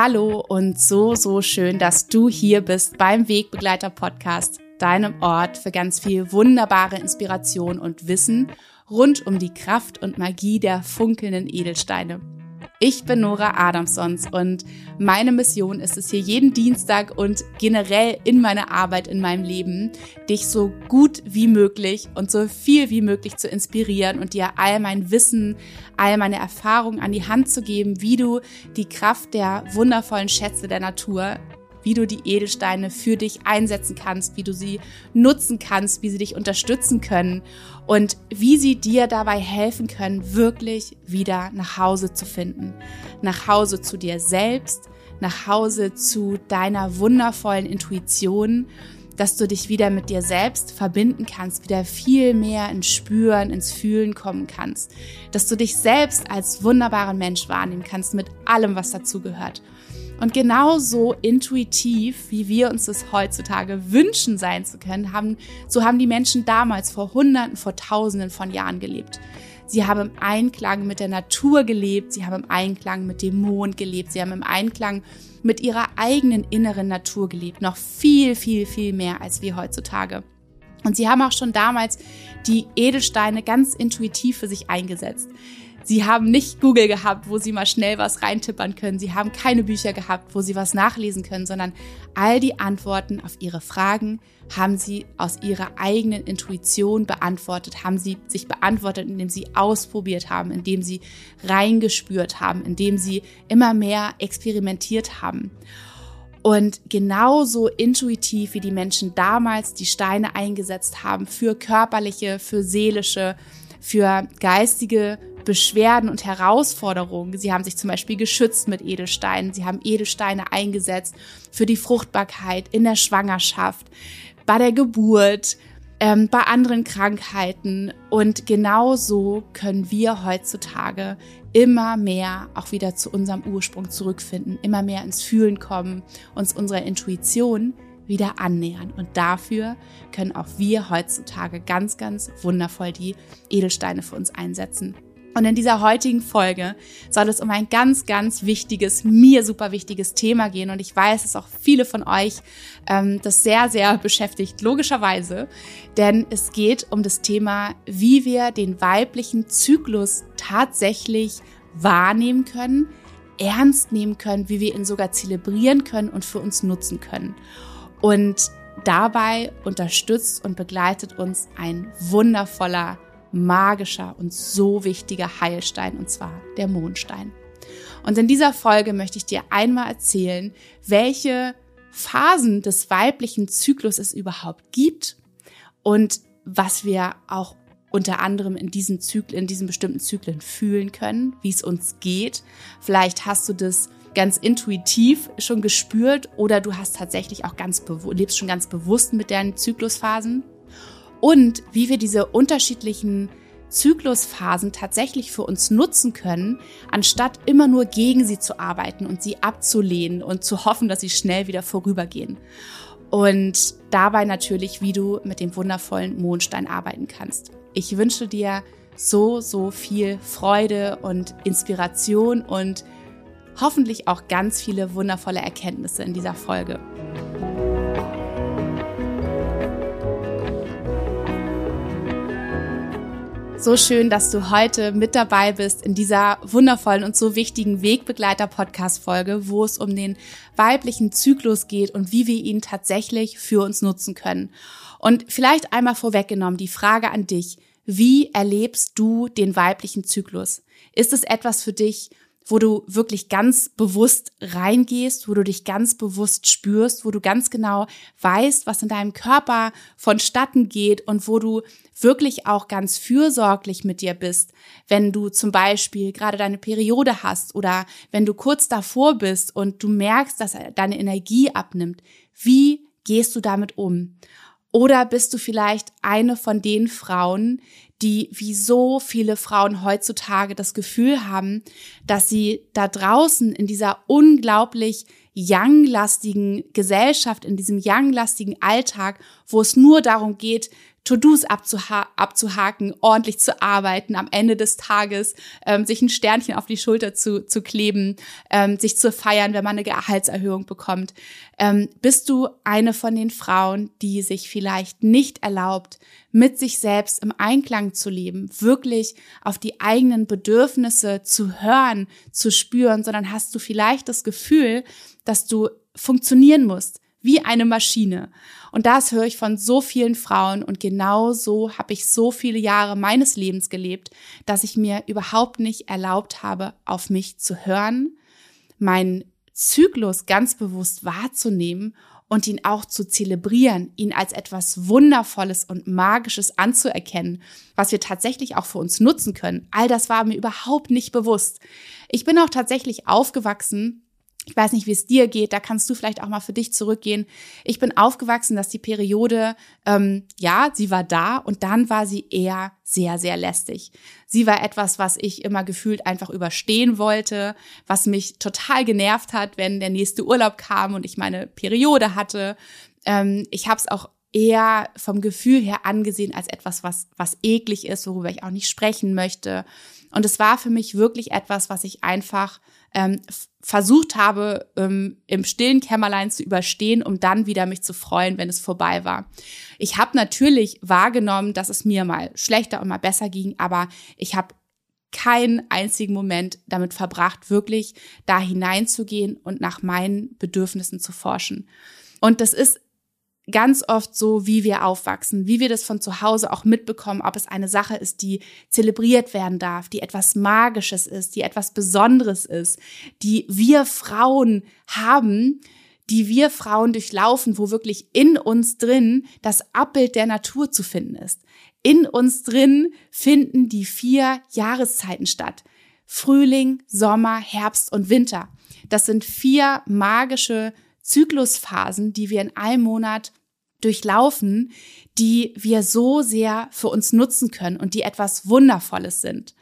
Hallo und so, so schön, dass du hier bist beim Wegbegleiter Podcast, deinem Ort für ganz viel wunderbare Inspiration und Wissen rund um die Kraft und Magie der funkelnden Edelsteine. Ich bin Nora Adamsons und meine Mission ist es hier jeden Dienstag und generell in meiner Arbeit, in meinem Leben, dich so gut wie möglich und so viel wie möglich zu inspirieren und dir all mein Wissen, all meine Erfahrungen an die Hand zu geben, wie du die Kraft der wundervollen Schätze der Natur wie du die Edelsteine für dich einsetzen kannst, wie du sie nutzen kannst, wie sie dich unterstützen können und wie sie dir dabei helfen können, wirklich wieder nach Hause zu finden. Nach Hause zu dir selbst, nach Hause zu deiner wundervollen Intuition, dass du dich wieder mit dir selbst verbinden kannst, wieder viel mehr ins Spüren, ins Fühlen kommen kannst, dass du dich selbst als wunderbaren Mensch wahrnehmen kannst mit allem, was dazugehört. Und genauso intuitiv, wie wir uns das heutzutage wünschen sein zu können, haben, so haben die Menschen damals vor Hunderten, vor Tausenden von Jahren gelebt. Sie haben im Einklang mit der Natur gelebt, sie haben im Einklang mit dem Mond gelebt, sie haben im Einklang mit ihrer eigenen inneren Natur gelebt, noch viel, viel, viel mehr als wir heutzutage. Und sie haben auch schon damals die Edelsteine ganz intuitiv für sich eingesetzt. Sie haben nicht Google gehabt, wo Sie mal schnell was reintippern können. Sie haben keine Bücher gehabt, wo Sie was nachlesen können, sondern all die Antworten auf Ihre Fragen haben Sie aus Ihrer eigenen Intuition beantwortet, haben Sie sich beantwortet, indem Sie ausprobiert haben, indem Sie reingespürt haben, indem Sie immer mehr experimentiert haben. Und genauso intuitiv wie die Menschen damals die Steine eingesetzt haben für körperliche, für seelische, für geistige Beschwerden und Herausforderungen. Sie haben sich zum Beispiel geschützt mit Edelsteinen. Sie haben Edelsteine eingesetzt für die Fruchtbarkeit in der Schwangerschaft, bei der Geburt, ähm, bei anderen Krankheiten. Und genauso können wir heutzutage immer mehr auch wieder zu unserem Ursprung zurückfinden, immer mehr ins Fühlen kommen, uns unserer Intuition wieder annähern. Und dafür können auch wir heutzutage ganz, ganz wundervoll die Edelsteine für uns einsetzen. Und in dieser heutigen Folge soll es um ein ganz, ganz wichtiges, mir super wichtiges Thema gehen. Und ich weiß, dass auch viele von euch ähm, das sehr, sehr beschäftigt, logischerweise. Denn es geht um das Thema, wie wir den weiblichen Zyklus tatsächlich wahrnehmen können, ernst nehmen können, wie wir ihn sogar zelebrieren können und für uns nutzen können. Und dabei unterstützt und begleitet uns ein wundervoller magischer und so wichtiger Heilstein, und zwar der Mondstein. Und in dieser Folge möchte ich dir einmal erzählen, welche Phasen des weiblichen Zyklus es überhaupt gibt und was wir auch unter anderem in diesen Zyklen, in diesen bestimmten Zyklen fühlen können, wie es uns geht. Vielleicht hast du das ganz intuitiv schon gespürt oder du hast tatsächlich auch ganz lebst schon ganz bewusst mit deinen Zyklusphasen und wie wir diese unterschiedlichen Zyklusphasen tatsächlich für uns nutzen können, anstatt immer nur gegen sie zu arbeiten und sie abzulehnen und zu hoffen, dass sie schnell wieder vorübergehen. Und dabei natürlich, wie du mit dem wundervollen Mondstein arbeiten kannst. Ich wünsche dir so, so viel Freude und Inspiration und hoffentlich auch ganz viele wundervolle Erkenntnisse in dieser Folge. So schön, dass du heute mit dabei bist in dieser wundervollen und so wichtigen Wegbegleiter-Podcast-Folge, wo es um den weiblichen Zyklus geht und wie wir ihn tatsächlich für uns nutzen können. Und vielleicht einmal vorweggenommen die Frage an dich. Wie erlebst du den weiblichen Zyklus? Ist es etwas für dich, wo du wirklich ganz bewusst reingehst, wo du dich ganz bewusst spürst, wo du ganz genau weißt, was in deinem Körper vonstatten geht und wo du wirklich auch ganz fürsorglich mit dir bist, wenn du zum Beispiel gerade deine Periode hast oder wenn du kurz davor bist und du merkst, dass deine Energie abnimmt. Wie gehst du damit um? Oder bist du vielleicht eine von den Frauen, die wie so viele Frauen heutzutage das Gefühl haben, dass sie da draußen in dieser unglaublich young-lastigen Gesellschaft, in diesem young-lastigen Alltag, wo es nur darum geht, To-Dos abzuha abzuhaken, ordentlich zu arbeiten, am Ende des Tages ähm, sich ein Sternchen auf die Schulter zu, zu kleben, ähm, sich zu feiern, wenn man eine Gehaltserhöhung bekommt. Ähm, bist du eine von den Frauen, die sich vielleicht nicht erlaubt, mit sich selbst im Einklang zu leben, wirklich auf die eigenen Bedürfnisse zu hören, zu spüren, sondern hast du vielleicht das Gefühl, dass du funktionieren musst, wie eine Maschine. Und das höre ich von so vielen Frauen und genau so habe ich so viele Jahre meines Lebens gelebt, dass ich mir überhaupt nicht erlaubt habe, auf mich zu hören, meinen Zyklus ganz bewusst wahrzunehmen und ihn auch zu zelebrieren, ihn als etwas Wundervolles und Magisches anzuerkennen, was wir tatsächlich auch für uns nutzen können. All das war mir überhaupt nicht bewusst. Ich bin auch tatsächlich aufgewachsen ich weiß nicht, wie es dir geht, da kannst du vielleicht auch mal für dich zurückgehen. Ich bin aufgewachsen, dass die Periode, ähm, ja, sie war da und dann war sie eher sehr, sehr lästig. Sie war etwas, was ich immer gefühlt einfach überstehen wollte, was mich total genervt hat, wenn der nächste Urlaub kam und ich meine Periode hatte. Ähm, ich habe es auch eher vom Gefühl her angesehen als etwas, was, was eklig ist, worüber ich auch nicht sprechen möchte. Und es war für mich wirklich etwas, was ich einfach ähm, versucht habe, ähm, im stillen Kämmerlein zu überstehen, um dann wieder mich zu freuen, wenn es vorbei war. Ich habe natürlich wahrgenommen, dass es mir mal schlechter und mal besser ging, aber ich habe keinen einzigen Moment damit verbracht, wirklich da hineinzugehen und nach meinen Bedürfnissen zu forschen. Und das ist ganz oft so, wie wir aufwachsen, wie wir das von zu Hause auch mitbekommen, ob es eine Sache ist, die zelebriert werden darf, die etwas Magisches ist, die etwas Besonderes ist, die wir Frauen haben, die wir Frauen durchlaufen, wo wirklich in uns drin das Abbild der Natur zu finden ist. In uns drin finden die vier Jahreszeiten statt. Frühling, Sommer, Herbst und Winter. Das sind vier magische Zyklusphasen, die wir in einem Monat durchlaufen, die wir so sehr für uns nutzen können und die etwas Wundervolles sind.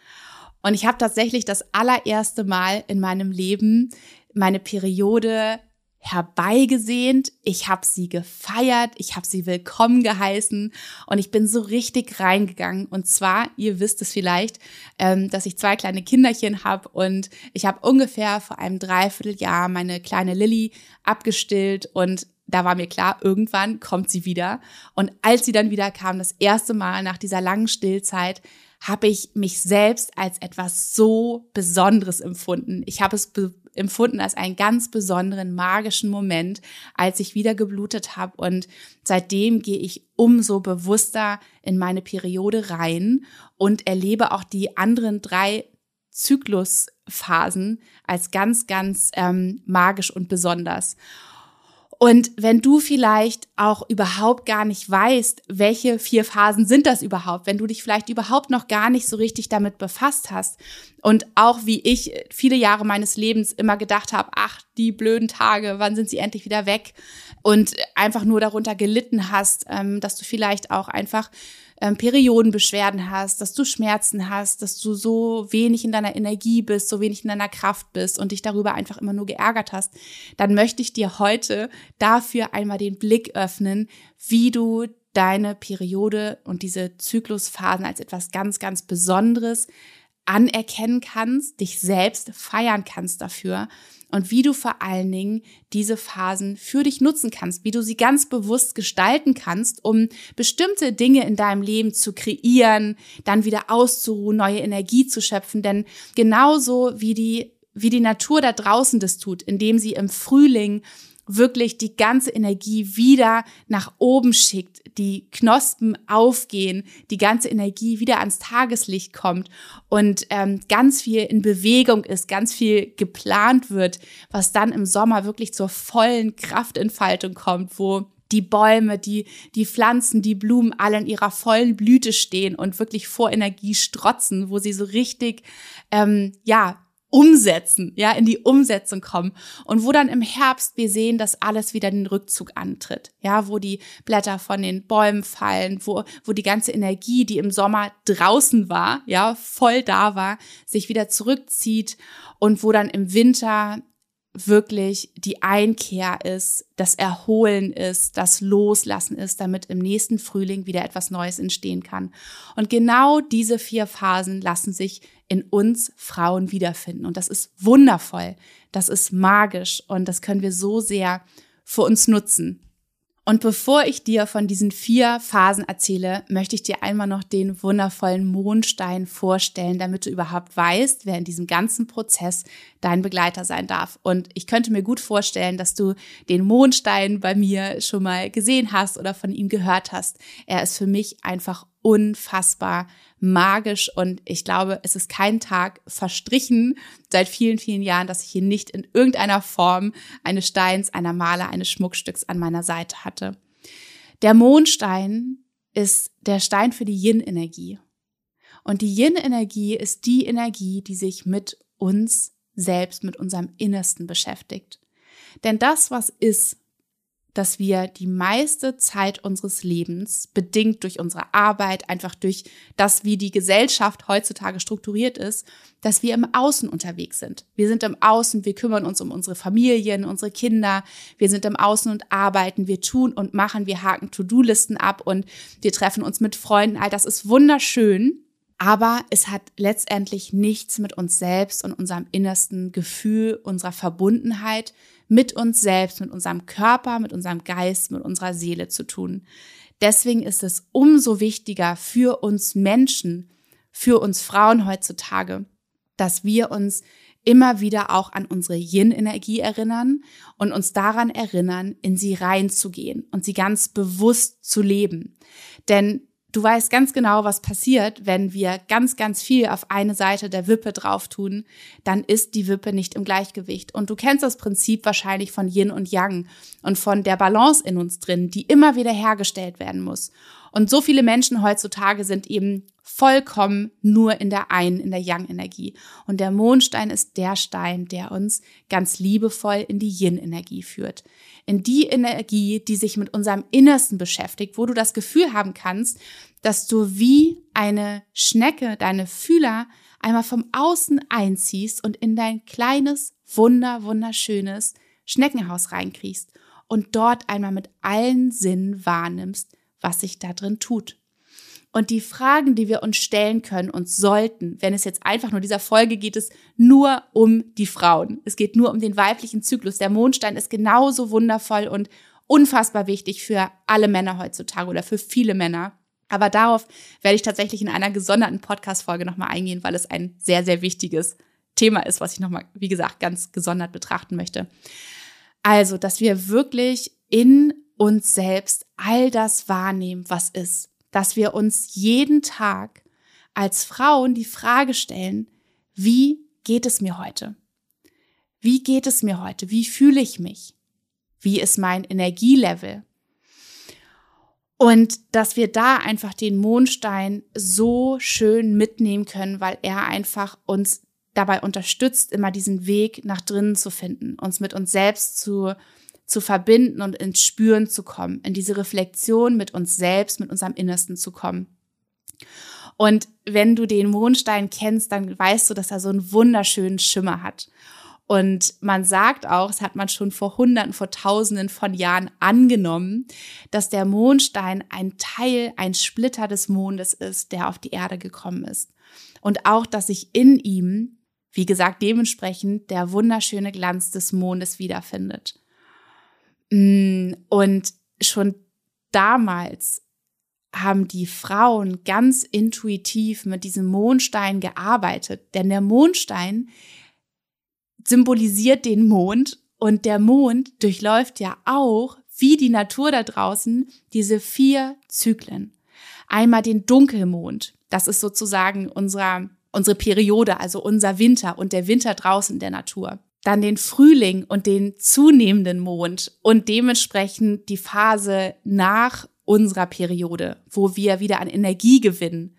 Und ich habe tatsächlich das allererste Mal in meinem Leben meine Periode herbeigesehnt, ich habe sie gefeiert, ich habe sie willkommen geheißen und ich bin so richtig reingegangen. Und zwar, ihr wisst es vielleicht, ähm, dass ich zwei kleine Kinderchen habe und ich habe ungefähr vor einem Dreivierteljahr meine kleine Lilly abgestillt und da war mir klar, irgendwann kommt sie wieder. Und als sie dann wieder kam, das erste Mal nach dieser langen Stillzeit, habe ich mich selbst als etwas so Besonderes empfunden. Ich habe es empfunden als einen ganz besonderen magischen Moment, als ich wieder geblutet habe. Und seitdem gehe ich umso bewusster in meine Periode rein und erlebe auch die anderen drei Zyklusphasen als ganz, ganz ähm, magisch und besonders. Und wenn du vielleicht auch überhaupt gar nicht weißt, welche vier Phasen sind das überhaupt, wenn du dich vielleicht überhaupt noch gar nicht so richtig damit befasst hast und auch wie ich viele Jahre meines Lebens immer gedacht habe, ach, die blöden Tage, wann sind sie endlich wieder weg? Und einfach nur darunter gelitten hast, ähm, dass du vielleicht auch einfach ähm, Periodenbeschwerden hast, dass du Schmerzen hast, dass du so wenig in deiner Energie bist, so wenig in deiner Kraft bist und dich darüber einfach immer nur geärgert hast, dann möchte ich dir heute dafür einmal den Blick öffnen, wie du deine Periode und diese Zyklusphasen als etwas ganz, ganz Besonderes anerkennen kannst, dich selbst feiern kannst dafür und wie du vor allen Dingen diese Phasen für dich nutzen kannst, wie du sie ganz bewusst gestalten kannst, um bestimmte Dinge in deinem Leben zu kreieren, dann wieder auszuruhen, neue Energie zu schöpfen. Denn genauso wie die, wie die Natur da draußen das tut, indem sie im Frühling wirklich die ganze Energie wieder nach oben schickt, die Knospen aufgehen, die ganze Energie wieder ans Tageslicht kommt und ähm, ganz viel in Bewegung ist, ganz viel geplant wird, was dann im Sommer wirklich zur vollen Kraftentfaltung kommt, wo die Bäume, die, die Pflanzen, die Blumen alle in ihrer vollen Blüte stehen und wirklich vor Energie strotzen, wo sie so richtig, ähm, ja, umsetzen, ja, in die Umsetzung kommen. Und wo dann im Herbst wir sehen, dass alles wieder den Rückzug antritt, ja, wo die Blätter von den Bäumen fallen, wo, wo die ganze Energie, die im Sommer draußen war, ja, voll da war, sich wieder zurückzieht und wo dann im Winter wirklich die Einkehr ist, das Erholen ist, das Loslassen ist, damit im nächsten Frühling wieder etwas Neues entstehen kann. Und genau diese vier Phasen lassen sich in uns Frauen wiederfinden. Und das ist wundervoll, das ist magisch und das können wir so sehr für uns nutzen. Und bevor ich dir von diesen vier Phasen erzähle, möchte ich dir einmal noch den wundervollen Mondstein vorstellen, damit du überhaupt weißt, wer in diesem ganzen Prozess dein Begleiter sein darf. Und ich könnte mir gut vorstellen, dass du den Mondstein bei mir schon mal gesehen hast oder von ihm gehört hast. Er ist für mich einfach unfassbar magisch und ich glaube, es ist kein Tag verstrichen seit vielen, vielen Jahren, dass ich hier nicht in irgendeiner Form eines Steins, einer Maler, eines Schmuckstücks an meiner Seite hatte. Der Mondstein ist der Stein für die Yin-Energie. Und die Yin-Energie ist die Energie, die sich mit uns selbst, mit unserem Innersten beschäftigt. Denn das, was ist, dass wir die meiste Zeit unseres Lebens, bedingt durch unsere Arbeit, einfach durch das, wie die Gesellschaft heutzutage strukturiert ist, dass wir im Außen unterwegs sind. Wir sind im Außen, wir kümmern uns um unsere Familien, unsere Kinder, wir sind im Außen und arbeiten, wir tun und machen, wir haken To-Do-Listen ab und wir treffen uns mit Freunden. All das ist wunderschön. Aber es hat letztendlich nichts mit uns selbst und unserem innersten Gefühl, unserer Verbundenheit mit uns selbst, mit unserem Körper, mit unserem Geist, mit unserer Seele zu tun. Deswegen ist es umso wichtiger für uns Menschen, für uns Frauen heutzutage, dass wir uns immer wieder auch an unsere Yin-Energie erinnern und uns daran erinnern, in sie reinzugehen und sie ganz bewusst zu leben. Denn Du weißt ganz genau, was passiert, wenn wir ganz, ganz viel auf eine Seite der Wippe drauf tun, dann ist die Wippe nicht im Gleichgewicht. Und du kennst das Prinzip wahrscheinlich von Yin und Yang und von der Balance in uns drin, die immer wieder hergestellt werden muss. Und so viele Menschen heutzutage sind eben vollkommen nur in der einen, in der Yang-Energie. Und der Mondstein ist der Stein, der uns ganz liebevoll in die Yin-Energie führt. In die Energie, die sich mit unserem Innersten beschäftigt, wo du das Gefühl haben kannst, dass du wie eine Schnecke deine Fühler einmal vom Außen einziehst und in dein kleines, wunder, wunderschönes Schneckenhaus reinkriegst und dort einmal mit allen Sinnen wahrnimmst, was sich da drin tut. Und die Fragen, die wir uns stellen können und sollten, wenn es jetzt einfach nur dieser Folge geht es nur um die Frauen. Es geht nur um den weiblichen Zyklus. Der Mondstein ist genauso wundervoll und unfassbar wichtig für alle Männer heutzutage oder für viele Männer. Aber darauf werde ich tatsächlich in einer gesonderten Podcast-Folge nochmal eingehen, weil es ein sehr, sehr wichtiges Thema ist, was ich nochmal, wie gesagt, ganz gesondert betrachten möchte. Also, dass wir wirklich in uns selbst all das wahrnehmen, was ist. Dass wir uns jeden Tag als Frauen die Frage stellen, wie geht es mir heute? Wie geht es mir heute? Wie fühle ich mich? Wie ist mein Energielevel? Und dass wir da einfach den Mondstein so schön mitnehmen können, weil er einfach uns dabei unterstützt, immer diesen Weg nach drinnen zu finden, uns mit uns selbst zu, zu verbinden und ins Spüren zu kommen, in diese Reflexion mit uns selbst, mit unserem Innersten zu kommen. Und wenn du den Mondstein kennst, dann weißt du, dass er so einen wunderschönen Schimmer hat. Und man sagt auch, es hat man schon vor Hunderten, vor Tausenden von Jahren angenommen, dass der Mondstein ein Teil, ein Splitter des Mondes ist, der auf die Erde gekommen ist. Und auch, dass sich in ihm, wie gesagt, dementsprechend der wunderschöne Glanz des Mondes wiederfindet. Mm, und schon damals haben die Frauen ganz intuitiv mit diesem Mondstein gearbeitet, denn der Mondstein symbolisiert den Mond und der Mond durchläuft ja auch, wie die Natur da draußen, diese vier Zyklen. Einmal den Dunkelmond, das ist sozusagen unser, unsere Periode, also unser Winter und der Winter draußen der Natur. Dann den Frühling und den zunehmenden Mond und dementsprechend die Phase nach unserer Periode, wo wir wieder an Energie gewinnen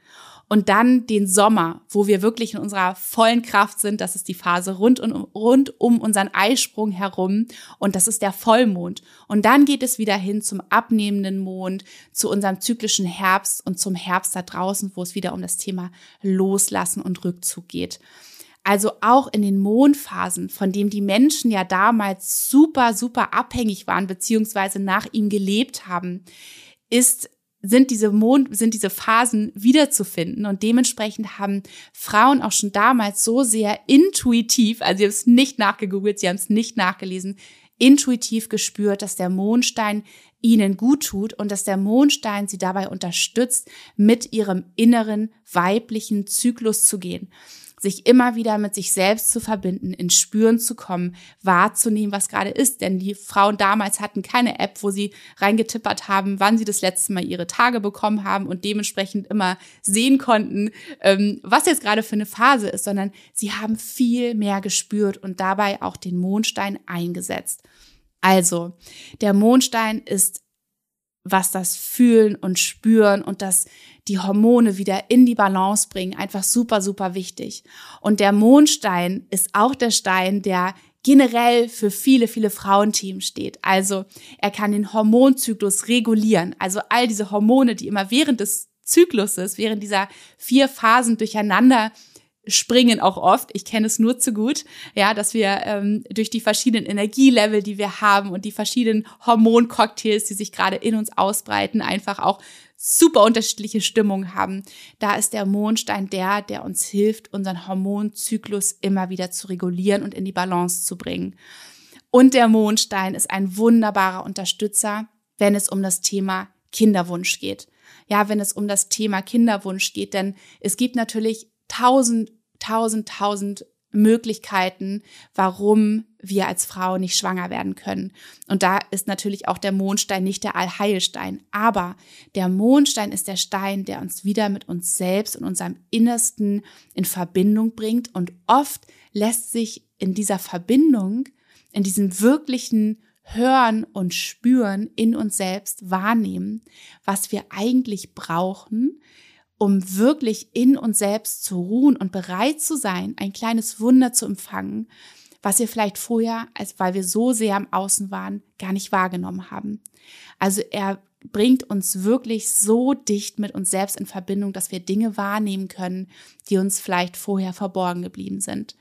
und dann den Sommer, wo wir wirklich in unserer vollen Kraft sind. Das ist die Phase rund, um, rund um unseren Eisprung herum. Und das ist der Vollmond. Und dann geht es wieder hin zum abnehmenden Mond, zu unserem zyklischen Herbst und zum Herbst da draußen, wo es wieder um das Thema Loslassen und Rückzug geht. Also auch in den Mondphasen, von dem die Menschen ja damals super, super abhängig waren, beziehungsweise nach ihm gelebt haben, ist sind diese Mond, sind diese Phasen wiederzufinden. Und dementsprechend haben Frauen auch schon damals so sehr intuitiv, also sie haben es nicht nachgegoogelt, sie haben es nicht nachgelesen, intuitiv gespürt, dass der Mondstein ihnen gut tut und dass der Mondstein sie dabei unterstützt, mit ihrem inneren weiblichen Zyklus zu gehen sich immer wieder mit sich selbst zu verbinden, ins Spüren zu kommen, wahrzunehmen, was gerade ist. Denn die Frauen damals hatten keine App, wo sie reingetippert haben, wann sie das letzte Mal ihre Tage bekommen haben und dementsprechend immer sehen konnten, ähm, was jetzt gerade für eine Phase ist, sondern sie haben viel mehr gespürt und dabei auch den Mondstein eingesetzt. Also, der Mondstein ist was das Fühlen und Spüren und das die Hormone wieder in die Balance bringen, einfach super, super wichtig. Und der Mondstein ist auch der Stein, der generell für viele, viele Frauenthemen steht. Also er kann den Hormonzyklus regulieren. Also all diese Hormone, die immer während des Zykluses, während dieser vier Phasen durcheinander springen auch oft. Ich kenne es nur zu gut, ja, dass wir ähm, durch die verschiedenen Energielevel, die wir haben und die verschiedenen Hormoncocktails, die sich gerade in uns ausbreiten, einfach auch super unterschiedliche Stimmungen haben. Da ist der Mondstein der, der uns hilft, unseren Hormonzyklus immer wieder zu regulieren und in die Balance zu bringen. Und der Mondstein ist ein wunderbarer Unterstützer, wenn es um das Thema Kinderwunsch geht. Ja, wenn es um das Thema Kinderwunsch geht, denn es gibt natürlich tausend tausend, tausend Möglichkeiten, warum wir als Frau nicht schwanger werden können. Und da ist natürlich auch der Mondstein nicht der Allheilstein. Aber der Mondstein ist der Stein, der uns wieder mit uns selbst und unserem Innersten in Verbindung bringt. Und oft lässt sich in dieser Verbindung, in diesem wirklichen Hören und Spüren in uns selbst wahrnehmen, was wir eigentlich brauchen, um wirklich in uns selbst zu ruhen und bereit zu sein, ein kleines Wunder zu empfangen, was wir vielleicht vorher, als weil wir so sehr am Außen waren, gar nicht wahrgenommen haben. Also er bringt uns wirklich so dicht mit uns selbst in Verbindung, dass wir Dinge wahrnehmen können, die uns vielleicht vorher verborgen geblieben sind.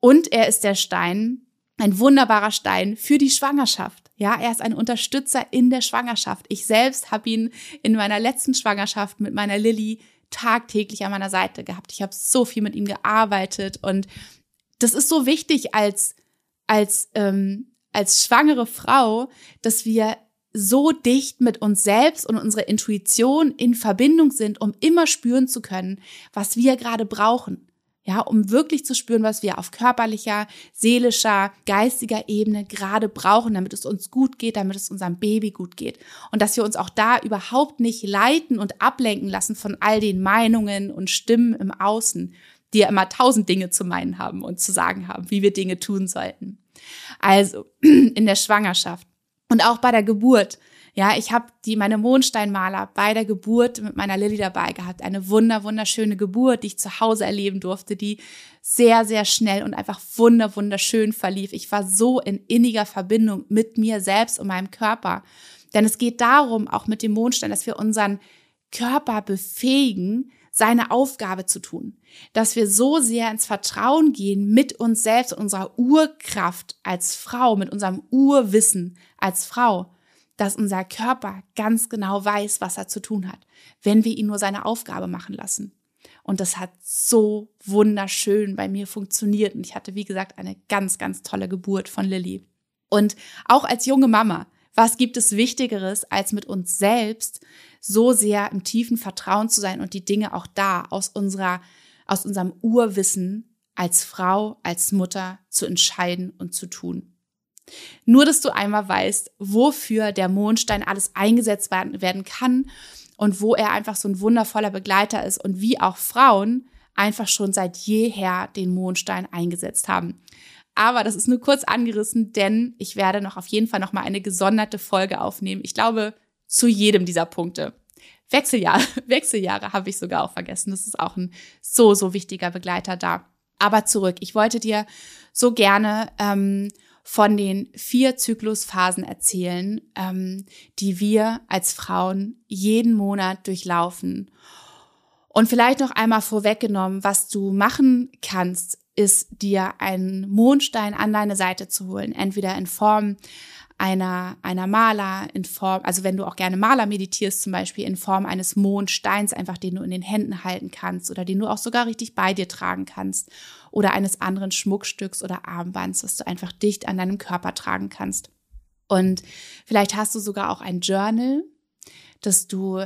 Und er ist der Stein, ein wunderbarer Stein für die Schwangerschaft. Ja, er ist ein Unterstützer in der Schwangerschaft. Ich selbst habe ihn in meiner letzten Schwangerschaft mit meiner Lilly tagtäglich an meiner Seite gehabt. Ich habe so viel mit ihm gearbeitet und das ist so wichtig als als ähm, als schwangere Frau, dass wir so dicht mit uns selbst und unserer Intuition in Verbindung sind, um immer spüren zu können, was wir gerade brauchen ja, um wirklich zu spüren, was wir auf körperlicher, seelischer, geistiger Ebene gerade brauchen, damit es uns gut geht, damit es unserem Baby gut geht. Und dass wir uns auch da überhaupt nicht leiten und ablenken lassen von all den Meinungen und Stimmen im Außen, die ja immer tausend Dinge zu meinen haben und zu sagen haben, wie wir Dinge tun sollten. Also in der Schwangerschaft und auch bei der Geburt ja, ich habe die meine Mondsteinmaler bei der Geburt mit meiner Lilly dabei gehabt. Eine wunder wunderschöne Geburt, die ich zu Hause erleben durfte, die sehr sehr schnell und einfach wunder wunderschön verlief. Ich war so in inniger Verbindung mit mir selbst und meinem Körper. Denn es geht darum, auch mit dem Mondstein, dass wir unseren Körper befähigen, seine Aufgabe zu tun. Dass wir so sehr ins Vertrauen gehen mit uns selbst, unserer Urkraft als Frau, mit unserem Urwissen als Frau dass unser Körper ganz genau weiß, was er zu tun hat, wenn wir ihn nur seine Aufgabe machen lassen. Und das hat so wunderschön bei mir funktioniert. Und ich hatte, wie gesagt, eine ganz, ganz tolle Geburt von Lilly. Und auch als junge Mama, was gibt es Wichtigeres, als mit uns selbst so sehr im tiefen Vertrauen zu sein und die Dinge auch da aus unserer, aus unserem Urwissen als Frau, als Mutter zu entscheiden und zu tun. Nur, dass du einmal weißt, wofür der Mondstein alles eingesetzt werden kann und wo er einfach so ein wundervoller Begleiter ist und wie auch Frauen einfach schon seit jeher den Mondstein eingesetzt haben. Aber das ist nur kurz angerissen, denn ich werde noch auf jeden Fall noch mal eine gesonderte Folge aufnehmen. Ich glaube, zu jedem dieser Punkte. Wechseljahre, Wechseljahre habe ich sogar auch vergessen. Das ist auch ein so, so wichtiger Begleiter da. Aber zurück. Ich wollte dir so gerne ähm, von den vier Zyklusphasen erzählen, ähm, die wir als Frauen jeden Monat durchlaufen. Und vielleicht noch einmal vorweggenommen, was du machen kannst ist, dir einen Mondstein an deine Seite zu holen, entweder in Form einer, einer Maler, in Form, also wenn du auch gerne Maler meditierst, zum Beispiel in Form eines Mondsteins, einfach den du in den Händen halten kannst oder den du auch sogar richtig bei dir tragen kannst oder eines anderen Schmuckstücks oder Armbands, was du einfach dicht an deinem Körper tragen kannst. Und vielleicht hast du sogar auch ein Journal, dass du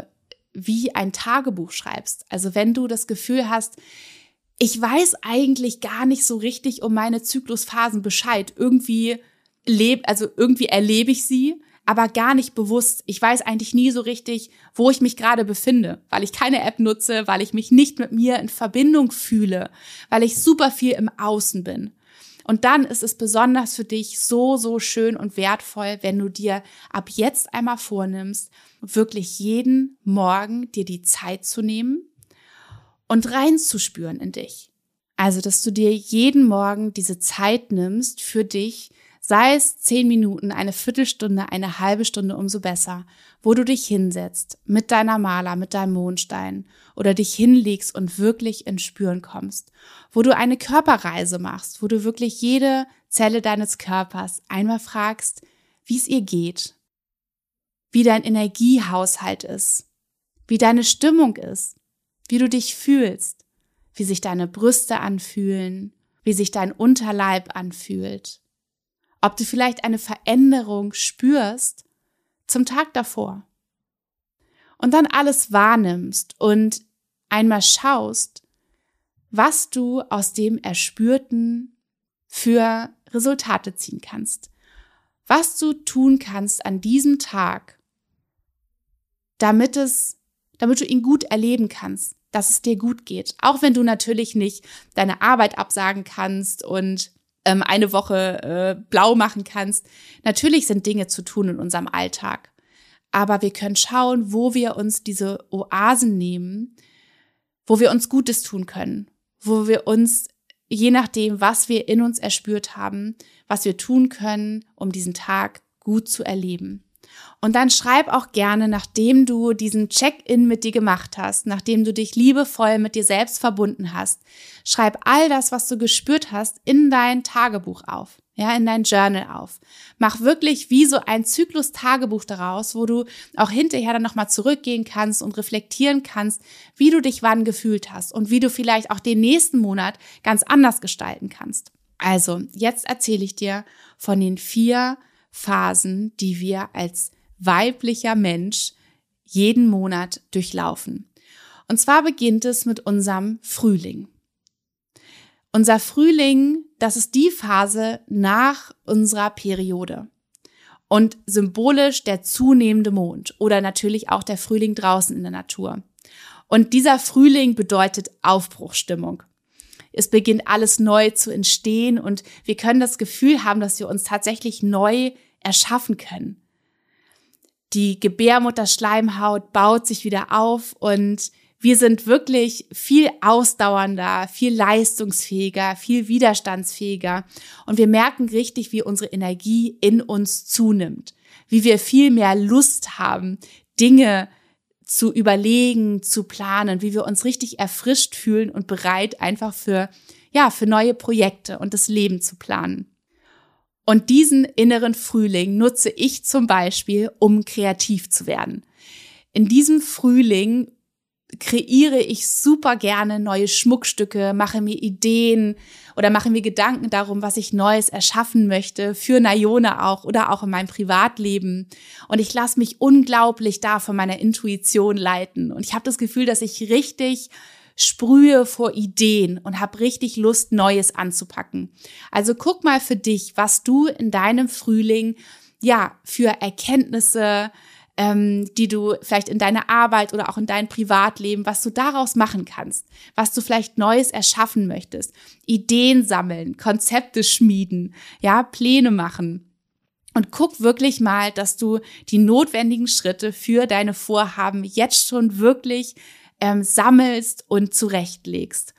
wie ein Tagebuch schreibst. Also wenn du das Gefühl hast, ich weiß eigentlich gar nicht so richtig um meine Zyklusphasen Bescheid. Irgendwie lebe, also irgendwie erlebe ich sie, aber gar nicht bewusst. Ich weiß eigentlich nie so richtig, wo ich mich gerade befinde, weil ich keine App nutze, weil ich mich nicht mit mir in Verbindung fühle, weil ich super viel im Außen bin. Und dann ist es besonders für dich so, so schön und wertvoll, wenn du dir ab jetzt einmal vornimmst, wirklich jeden Morgen dir die Zeit zu nehmen und reinzuspüren in dich. Also, dass du dir jeden Morgen diese Zeit nimmst für dich, sei es zehn Minuten, eine Viertelstunde, eine halbe Stunde, umso besser, wo du dich hinsetzt mit deiner Maler, mit deinem Mondstein oder dich hinlegst und wirklich ins Spüren kommst, wo du eine Körperreise machst, wo du wirklich jede Zelle deines Körpers einmal fragst, wie es ihr geht, wie dein Energiehaushalt ist, wie deine Stimmung ist, wie du dich fühlst, wie sich deine Brüste anfühlen, wie sich dein Unterleib anfühlt, ob du vielleicht eine Veränderung spürst zum Tag davor. Und dann alles wahrnimmst und einmal schaust, was du aus dem Erspürten für Resultate ziehen kannst. Was du tun kannst an diesem Tag, damit es, damit du ihn gut erleben kannst, dass es dir gut geht. Auch wenn du natürlich nicht deine Arbeit absagen kannst und ähm, eine Woche äh, blau machen kannst. Natürlich sind Dinge zu tun in unserem Alltag. Aber wir können schauen, wo wir uns diese Oasen nehmen, wo wir uns Gutes tun können, wo wir uns, je nachdem, was wir in uns erspürt haben, was wir tun können, um diesen Tag gut zu erleben. Und dann schreib auch gerne, nachdem du diesen Check-in mit dir gemacht hast, nachdem du dich liebevoll mit dir selbst verbunden hast, schreib all das, was du gespürt hast, in dein Tagebuch auf. Ja, in dein Journal auf. Mach wirklich wie so ein Zyklus-Tagebuch daraus, wo du auch hinterher dann nochmal zurückgehen kannst und reflektieren kannst, wie du dich wann gefühlt hast und wie du vielleicht auch den nächsten Monat ganz anders gestalten kannst. Also, jetzt erzähle ich dir von den vier Phasen, die wir als weiblicher Mensch jeden Monat durchlaufen. Und zwar beginnt es mit unserem Frühling. Unser Frühling, das ist die Phase nach unserer Periode. Und symbolisch der zunehmende Mond oder natürlich auch der Frühling draußen in der Natur. Und dieser Frühling bedeutet Aufbruchstimmung. Es beginnt alles neu zu entstehen und wir können das Gefühl haben, dass wir uns tatsächlich neu erschaffen können. Die Gebärmutterschleimhaut baut sich wieder auf und wir sind wirklich viel ausdauernder, viel leistungsfähiger, viel widerstandsfähiger und wir merken richtig, wie unsere Energie in uns zunimmt, wie wir viel mehr Lust haben, Dinge zu überlegen, zu planen, wie wir uns richtig erfrischt fühlen und bereit einfach für, ja, für neue Projekte und das Leben zu planen. Und diesen inneren Frühling nutze ich zum Beispiel, um kreativ zu werden. In diesem Frühling kreiere ich super gerne neue Schmuckstücke, mache mir Ideen oder mache mir Gedanken darum, was ich Neues erschaffen möchte, für Nayona auch oder auch in meinem Privatleben. Und ich lasse mich unglaublich da von meiner Intuition leiten. Und ich habe das Gefühl, dass ich richtig sprühe vor Ideen und habe richtig Lust, Neues anzupacken. Also guck mal für dich, was du in deinem Frühling ja für Erkenntnisse, ähm, die du vielleicht in deiner Arbeit oder auch in deinem Privatleben, was du daraus machen kannst, was du vielleicht Neues erschaffen möchtest, Ideen sammeln, Konzepte schmieden, ja, Pläne machen. Und guck wirklich mal, dass du die notwendigen Schritte für deine Vorhaben jetzt schon wirklich ähm, sammelst und zurechtlegst.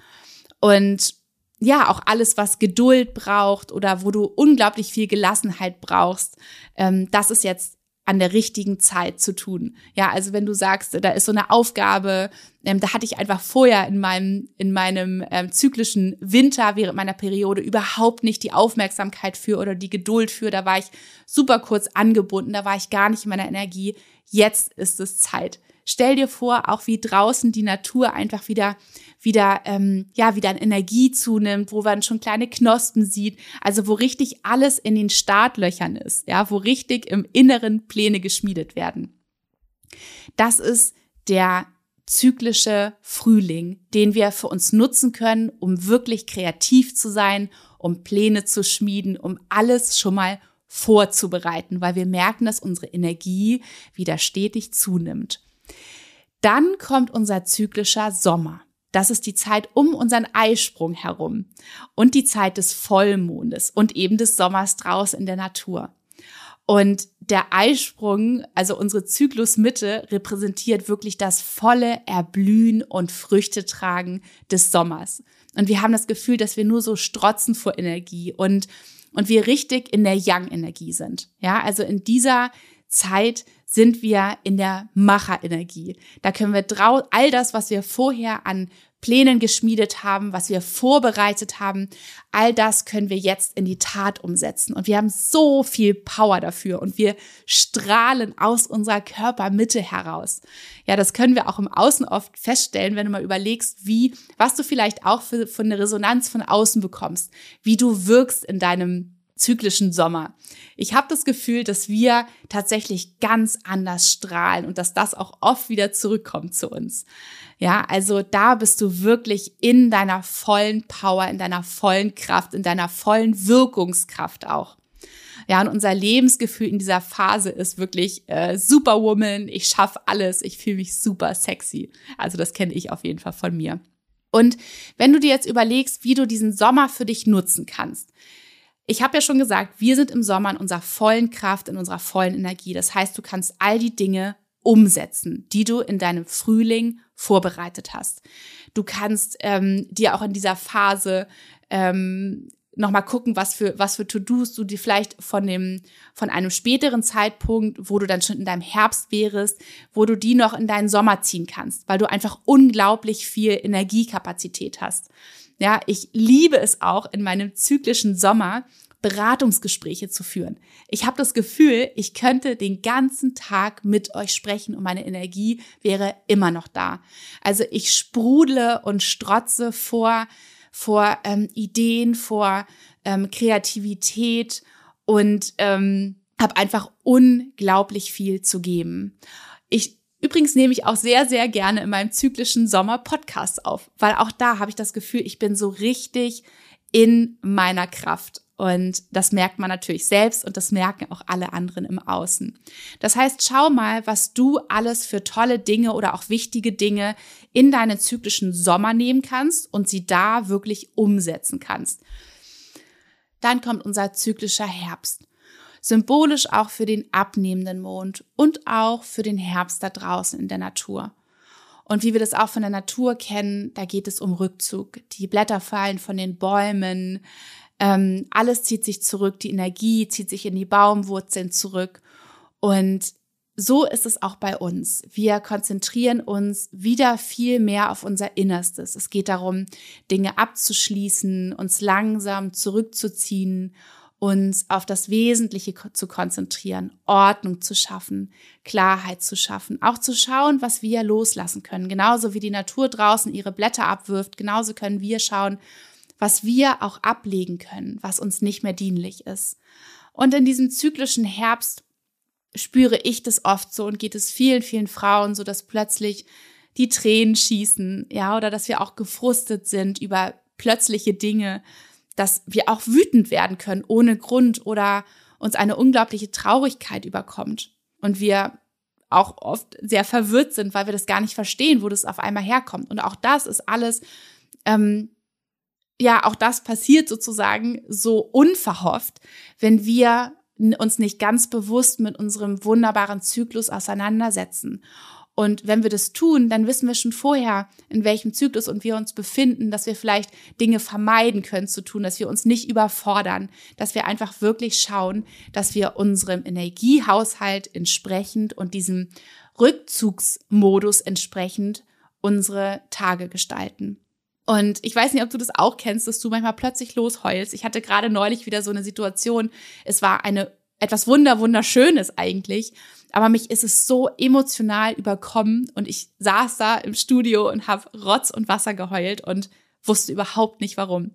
Und ja, auch alles, was Geduld braucht oder wo du unglaublich viel Gelassenheit brauchst, ähm, das ist jetzt an der richtigen Zeit zu tun. Ja, also wenn du sagst, da ist so eine Aufgabe, ähm, da hatte ich einfach vorher in meinem in meinem ähm, zyklischen Winter während meiner Periode überhaupt nicht die Aufmerksamkeit für oder die Geduld für. Da war ich super kurz angebunden, da war ich gar nicht in meiner Energie. Jetzt ist es Zeit. Stell dir vor, auch wie draußen die Natur einfach wieder wieder, ähm, ja, wieder an Energie zunimmt, wo man schon kleine Knospen sieht, also wo richtig alles in den Startlöchern ist, ja, wo richtig im Inneren Pläne geschmiedet werden. Das ist der zyklische Frühling, den wir für uns nutzen können, um wirklich kreativ zu sein, um Pläne zu schmieden, um alles schon mal vorzubereiten, weil wir merken, dass unsere Energie wieder stetig zunimmt. Dann kommt unser zyklischer Sommer. Das ist die Zeit um unseren Eisprung herum und die Zeit des Vollmondes und eben des Sommers draußen in der Natur. Und der Eisprung, also unsere Zyklusmitte, repräsentiert wirklich das volle Erblühen und Früchtetragen des Sommers. Und wir haben das Gefühl, dass wir nur so strotzen vor Energie und, und wir richtig in der Yang-Energie sind. Ja, also in dieser Zeit sind wir in der Macherenergie. Da können wir drau all das, was wir vorher an Plänen geschmiedet haben, was wir vorbereitet haben, all das können wir jetzt in die Tat umsetzen. Und wir haben so viel Power dafür und wir strahlen aus unserer Körpermitte heraus. Ja, das können wir auch im Außen oft feststellen, wenn du mal überlegst, wie, was du vielleicht auch für, für eine Resonanz von außen bekommst, wie du wirkst in deinem zyklischen Sommer. Ich habe das Gefühl, dass wir tatsächlich ganz anders strahlen und dass das auch oft wieder zurückkommt zu uns. Ja, also da bist du wirklich in deiner vollen Power, in deiner vollen Kraft, in deiner vollen Wirkungskraft auch. Ja, und unser Lebensgefühl in dieser Phase ist wirklich äh, Superwoman, ich schaffe alles, ich fühle mich super sexy. Also das kenne ich auf jeden Fall von mir. Und wenn du dir jetzt überlegst, wie du diesen Sommer für dich nutzen kannst, ich habe ja schon gesagt, wir sind im Sommer in unserer vollen Kraft, in unserer vollen Energie. Das heißt, du kannst all die Dinge umsetzen, die du in deinem Frühling vorbereitet hast. Du kannst ähm, dir auch in dieser Phase ähm, nochmal gucken, was für, was für To-Dos du dir vielleicht von dem, von einem späteren Zeitpunkt, wo du dann schon in deinem Herbst wärst, wo du die noch in deinen Sommer ziehen kannst, weil du einfach unglaublich viel Energiekapazität hast. Ja, ich liebe es auch in meinem zyklischen Sommer, Beratungsgespräche zu führen. Ich habe das Gefühl, ich könnte den ganzen Tag mit euch sprechen und meine Energie wäre immer noch da. Also ich sprudle und strotze vor, vor ähm, Ideen, vor ähm, Kreativität und ähm, habe einfach unglaublich viel zu geben. Ich Übrigens nehme ich auch sehr, sehr gerne in meinem zyklischen Sommer Podcasts auf, weil auch da habe ich das Gefühl, ich bin so richtig in meiner Kraft. Und das merkt man natürlich selbst und das merken auch alle anderen im Außen. Das heißt, schau mal, was du alles für tolle Dinge oder auch wichtige Dinge in deinen zyklischen Sommer nehmen kannst und sie da wirklich umsetzen kannst. Dann kommt unser zyklischer Herbst symbolisch auch für den abnehmenden Mond und auch für den Herbst da draußen in der Natur. Und wie wir das auch von der Natur kennen, da geht es um Rückzug. Die Blätter fallen von den Bäumen, ähm, alles zieht sich zurück, die Energie zieht sich in die Baumwurzeln zurück. Und so ist es auch bei uns. Wir konzentrieren uns wieder viel mehr auf unser Innerstes. Es geht darum, Dinge abzuschließen, uns langsam zurückzuziehen uns auf das Wesentliche zu konzentrieren, Ordnung zu schaffen, Klarheit zu schaffen, auch zu schauen, was wir loslassen können. Genauso wie die Natur draußen ihre Blätter abwirft, genauso können wir schauen, was wir auch ablegen können, was uns nicht mehr dienlich ist. Und in diesem zyklischen Herbst spüre ich das oft so und geht es vielen, vielen Frauen so, dass plötzlich die Tränen schießen, ja, oder dass wir auch gefrustet sind über plötzliche Dinge, dass wir auch wütend werden können ohne Grund oder uns eine unglaubliche Traurigkeit überkommt und wir auch oft sehr verwirrt sind, weil wir das gar nicht verstehen, wo das auf einmal herkommt. Und auch das ist alles, ähm, ja, auch das passiert sozusagen so unverhofft, wenn wir uns nicht ganz bewusst mit unserem wunderbaren Zyklus auseinandersetzen Und wenn wir das tun, dann wissen wir schon vorher, in welchem Zyklus und wir uns befinden, dass wir vielleicht Dinge vermeiden können zu tun, dass wir uns nicht überfordern, dass wir einfach wirklich schauen, dass wir unserem Energiehaushalt entsprechend und diesem Rückzugsmodus entsprechend unsere Tage gestalten. Und ich weiß nicht, ob du das auch kennst, dass du manchmal plötzlich losheulst. Ich hatte gerade neulich wieder so eine Situation. Es war eine etwas wunder wunderschönes eigentlich, aber mich ist es so emotional überkommen und ich saß da im Studio und habe Rotz und Wasser geheult und wusste überhaupt nicht warum.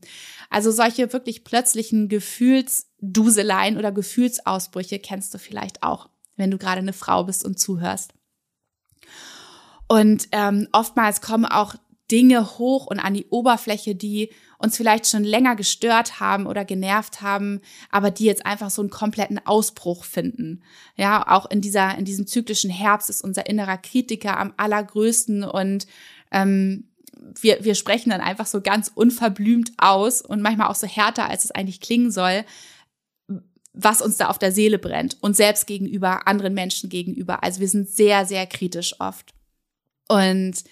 Also solche wirklich plötzlichen Gefühlsduseleien oder Gefühlsausbrüche kennst du vielleicht auch, wenn du gerade eine Frau bist und zuhörst. Und ähm, oftmals kommen auch Dinge hoch und an die Oberfläche, die uns vielleicht schon länger gestört haben oder genervt haben, aber die jetzt einfach so einen kompletten Ausbruch finden. Ja, auch in dieser, in diesem zyklischen Herbst ist unser innerer Kritiker am allergrößten und ähm, wir, wir sprechen dann einfach so ganz unverblümt aus und manchmal auch so härter, als es eigentlich klingen soll, was uns da auf der Seele brennt und selbst gegenüber, anderen Menschen gegenüber. Also wir sind sehr, sehr kritisch oft. Und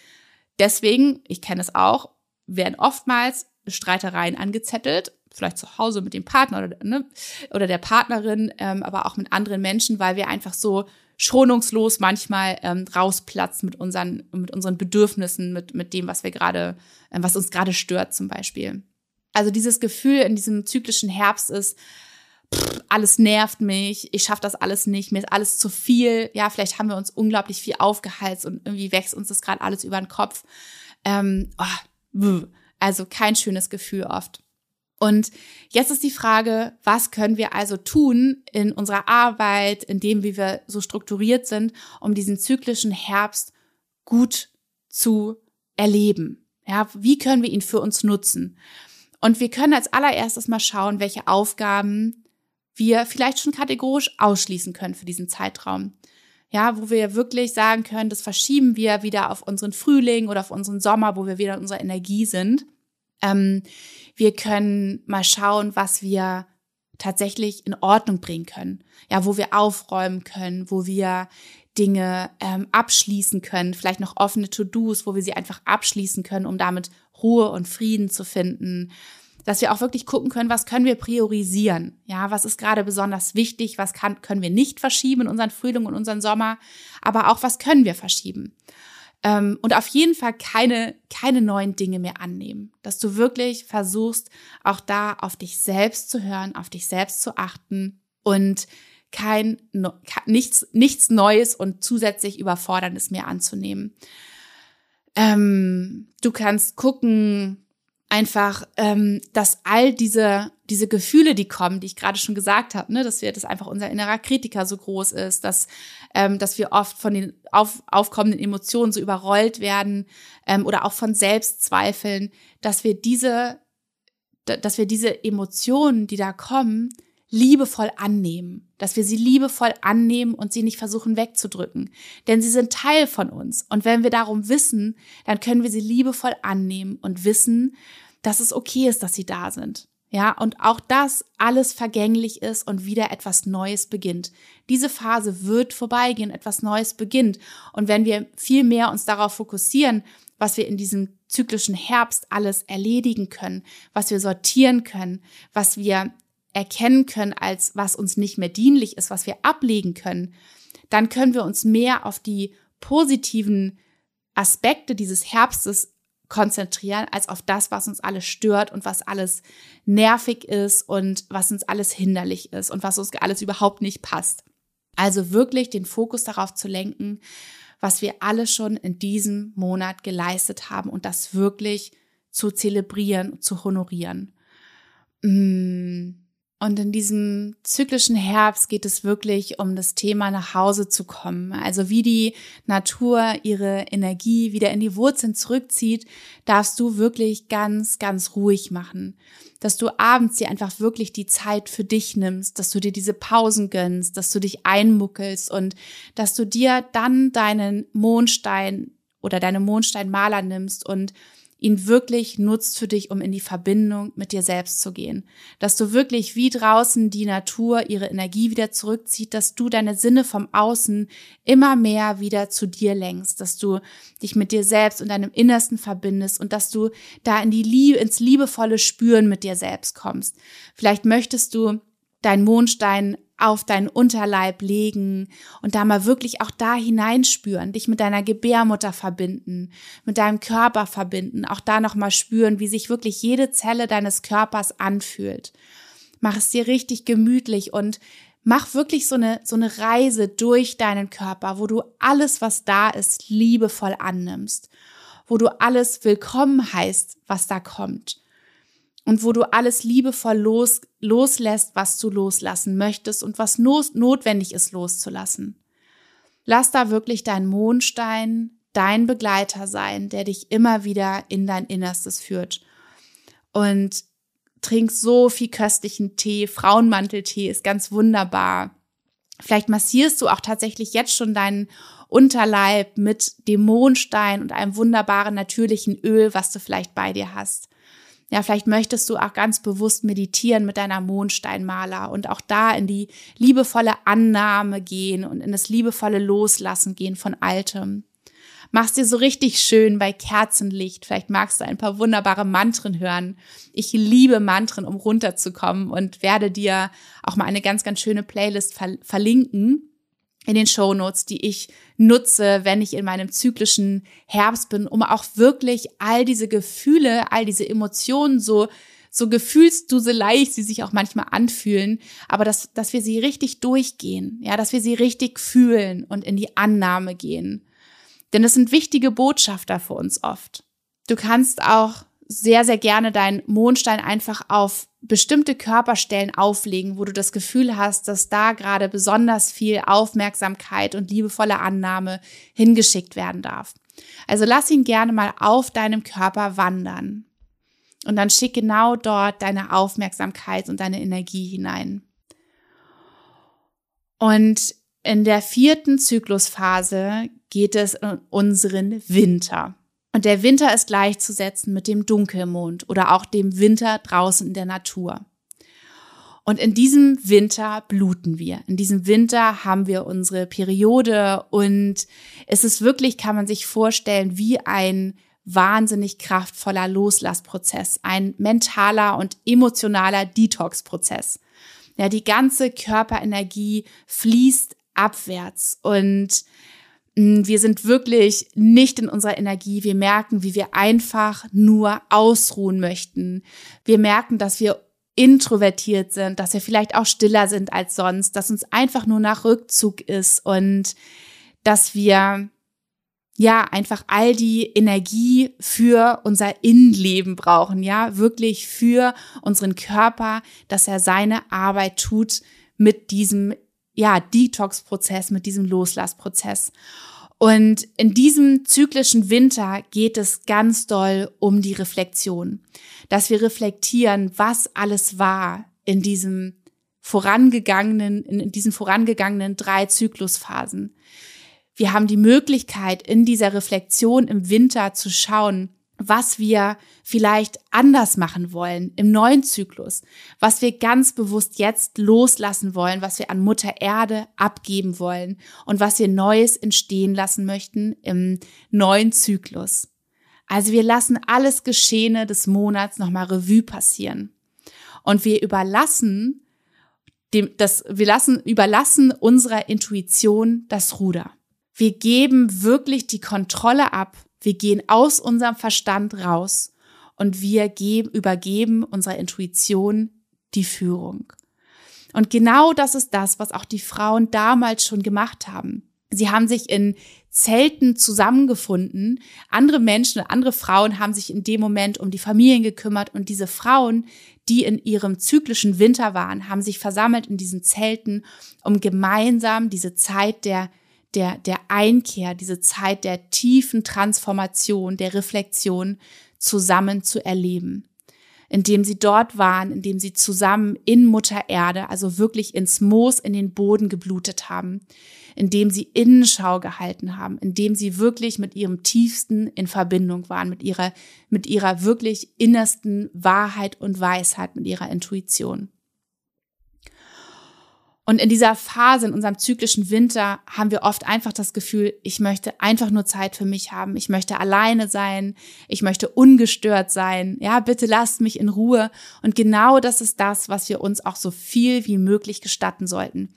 deswegen, ich kenne es auch, werden oftmals Streitereien angezettelt, vielleicht zu Hause mit dem Partner oder, ne, oder der Partnerin, ähm, aber auch mit anderen Menschen, weil wir einfach so schonungslos manchmal ähm, rausplatzen mit unseren, mit unseren Bedürfnissen, mit, mit dem, was wir gerade, äh, was uns gerade stört zum Beispiel. Also dieses Gefühl in diesem zyklischen Herbst ist, alles nervt mich, ich schaffe das alles nicht, mir ist alles zu viel. Ja, vielleicht haben wir uns unglaublich viel aufgeheizt und irgendwie wächst uns das gerade alles über den Kopf. Ähm, oh, also kein schönes Gefühl oft. Und jetzt ist die Frage, was können wir also tun in unserer Arbeit, in dem, wie wir so strukturiert sind, um diesen zyklischen Herbst gut zu erleben? Ja, wie können wir ihn für uns nutzen? Und wir können als allererstes mal schauen, welche Aufgaben wir vielleicht schon kategorisch ausschließen können für diesen Zeitraum. Ja, wo wir wirklich sagen können, das verschieben wir wieder auf unseren Frühling oder auf unseren Sommer, wo wir wieder in unserer Energie sind. Ähm, wir können mal schauen, was wir tatsächlich in Ordnung bringen können. Ja, wo wir aufräumen können, wo wir Dinge ähm, abschließen können, vielleicht noch offene To-Dos, wo wir sie einfach abschließen können, um damit Ruhe und Frieden zu finden dass wir auch wirklich gucken können, was können wir priorisieren? Ja, was ist gerade besonders wichtig? Was kann, können wir nicht verschieben unseren Frühling und unseren Sommer? Aber auch, was können wir verschieben? Ähm, und auf jeden Fall keine, keine neuen Dinge mehr annehmen. Dass du wirklich versuchst, auch da auf dich selbst zu hören, auf dich selbst zu achten und kein, nichts, nichts Neues und zusätzlich Überforderndes mehr anzunehmen. Ähm, du kannst gucken, einfach, ähm, dass all diese, diese Gefühle, die kommen, die ich gerade schon gesagt habe, ne, dass wir, dass einfach unser innerer Kritiker so groß ist, dass, ähm, dass wir oft von den auf, aufkommenden Emotionen so überrollt werden ähm, oder auch von Selbstzweifeln, dass wir diese, dass wir diese Emotionen, die da kommen, liebevoll annehmen, dass wir sie liebevoll annehmen und sie nicht versuchen wegzudrücken, denn sie sind Teil von uns und wenn wir darum wissen, dann können wir sie liebevoll annehmen und wissen, dass es okay ist, dass sie da sind. Ja, und auch das alles vergänglich ist und wieder etwas Neues beginnt. Diese Phase wird vorbeigehen, etwas Neues beginnt. Und wenn wir viel mehr uns darauf fokussieren, was wir in diesem zyklischen Herbst alles erledigen können, was wir sortieren können, was wir erkennen können als was uns nicht mehr dienlich ist, was wir ablegen können, dann können wir uns mehr auf die positiven Aspekte dieses Herbstes konzentrieren, als auf das, was uns alles stört und was alles nervig ist und was uns alles hinderlich ist und was uns alles überhaupt nicht passt. Also wirklich den Fokus darauf zu lenken, was wir alle schon in diesem Monat geleistet haben und das wirklich zu zelebrieren, zu honorieren. Mmh. Und in diesem zyklischen Herbst geht es wirklich um das Thema nach Hause zu kommen. Also wie die Natur ihre Energie wieder in die Wurzeln zurückzieht, darfst du wirklich ganz, ganz ruhig machen. Dass du abends dir einfach wirklich die Zeit für dich nimmst, dass du dir diese Pausen gönnst, dass du dich einmuckelst und dass du dir dann deinen Mondstein oder deine Mondsteinmaler nimmst und ihn wirklich nutzt für dich, um in die Verbindung mit dir selbst zu gehen. Dass du wirklich wie draußen die Natur ihre Energie wieder zurückzieht, dass du deine Sinne vom Außen immer mehr wieder zu dir lenkst, dass du dich mit dir selbst und deinem Innersten verbindest und dass du da in die Liebe, ins liebevolle Spüren mit dir selbst kommst. Vielleicht möchtest du deinen Mondstein auf deinen Unterleib legen und da mal wirklich auch da hineinspüren, dich mit deiner Gebärmutter verbinden, mit deinem Körper verbinden, auch da nochmal spüren, wie sich wirklich jede Zelle deines Körpers anfühlt. Mach es dir richtig gemütlich und mach wirklich so eine, so eine Reise durch deinen Körper, wo du alles, was da ist, liebevoll annimmst, wo du alles willkommen heißt, was da kommt und wo du alles liebevoll los, loslässt, was du loslassen möchtest und was not, notwendig ist loszulassen. Lass da wirklich dein Mondstein, dein Begleiter sein, der dich immer wieder in dein Innerstes führt. Und trink so viel köstlichen Tee, Frauenmanteltee ist ganz wunderbar. Vielleicht massierst du auch tatsächlich jetzt schon deinen Unterleib mit dem Mondstein und einem wunderbaren natürlichen Öl, was du vielleicht bei dir hast. Ja, vielleicht möchtest du auch ganz bewusst meditieren mit deiner Mondsteinmaler und auch da in die liebevolle Annahme gehen und in das liebevolle Loslassen gehen von Altem. Mach's dir so richtig schön bei Kerzenlicht. Vielleicht magst du ein paar wunderbare Mantren hören. Ich liebe Mantren, um runterzukommen und werde dir auch mal eine ganz, ganz schöne Playlist verlinken in den Shownotes, die ich nutze, wenn ich in meinem zyklischen Herbst bin, um auch wirklich all diese Gefühle, all diese Emotionen so so gefühlsduselig sie sich auch manchmal anfühlen, aber dass, dass wir sie richtig durchgehen, ja, dass wir sie richtig fühlen und in die Annahme gehen. Denn es sind wichtige Botschafter für uns oft. Du kannst auch sehr, sehr gerne deinen Mondstein einfach auf bestimmte Körperstellen auflegen, wo du das Gefühl hast, dass da gerade besonders viel Aufmerksamkeit und liebevolle Annahme hingeschickt werden darf. Also lass ihn gerne mal auf deinem Körper wandern. Und dann schick genau dort deine Aufmerksamkeit und deine Energie hinein. Und in der vierten Zyklusphase geht es in unseren Winter. Und der Winter ist gleichzusetzen mit dem Dunkelmond oder auch dem Winter draußen in der Natur. Und in diesem Winter bluten wir. In diesem Winter haben wir unsere Periode und es ist wirklich, kann man sich vorstellen, wie ein wahnsinnig kraftvoller Loslassprozess, ein mentaler und emotionaler Detox-Prozess. Ja, die ganze Körperenergie fließt abwärts und wir sind wirklich nicht in unserer Energie. Wir merken, wie wir einfach nur ausruhen möchten. Wir merken, dass wir introvertiert sind, dass wir vielleicht auch stiller sind als sonst, dass uns einfach nur nach Rückzug ist und dass wir ja einfach all die Energie für unser Innenleben brauchen, ja, wirklich für unseren Körper, dass er seine Arbeit tut mit diesem ja, Detox-Prozess, mit diesem Loslassprozess. Und in diesem zyklischen Winter geht es ganz doll um die Reflexion, dass wir reflektieren, was alles war in diesem vorangegangenen, in diesen vorangegangenen drei Zyklusphasen. Wir haben die Möglichkeit, in dieser Reflexion im Winter zu schauen, was wir vielleicht anders machen wollen im neuen Zyklus, was wir ganz bewusst jetzt loslassen wollen, was wir an Mutter Erde abgeben wollen und was wir Neues entstehen lassen möchten im neuen Zyklus. Also wir lassen alles Geschehene des Monats nochmal Revue passieren. Und wir überlassen dem, das, wir lassen, überlassen unserer Intuition das Ruder. Wir geben wirklich die Kontrolle ab wir gehen aus unserem Verstand raus und wir geben, übergeben unserer Intuition die Führung. Und genau das ist das, was auch die Frauen damals schon gemacht haben. Sie haben sich in Zelten zusammengefunden. Andere Menschen, andere Frauen haben sich in dem Moment um die Familien gekümmert und diese Frauen, die in ihrem zyklischen Winter waren, haben sich versammelt in diesen Zelten, um gemeinsam diese Zeit der der, der Einkehr, diese Zeit der tiefen Transformation, der Reflexion zusammen zu erleben. Indem sie dort waren, indem sie zusammen in Mutter Erde, also wirklich ins Moos, in den Boden geblutet haben, indem sie Innenschau gehalten haben, indem sie wirklich mit ihrem Tiefsten in Verbindung waren, mit ihrer, mit ihrer wirklich innersten Wahrheit und Weisheit, mit ihrer Intuition. Und in dieser Phase, in unserem zyklischen Winter, haben wir oft einfach das Gefühl, ich möchte einfach nur Zeit für mich haben. Ich möchte alleine sein. Ich möchte ungestört sein. Ja, bitte lasst mich in Ruhe. Und genau das ist das, was wir uns auch so viel wie möglich gestatten sollten.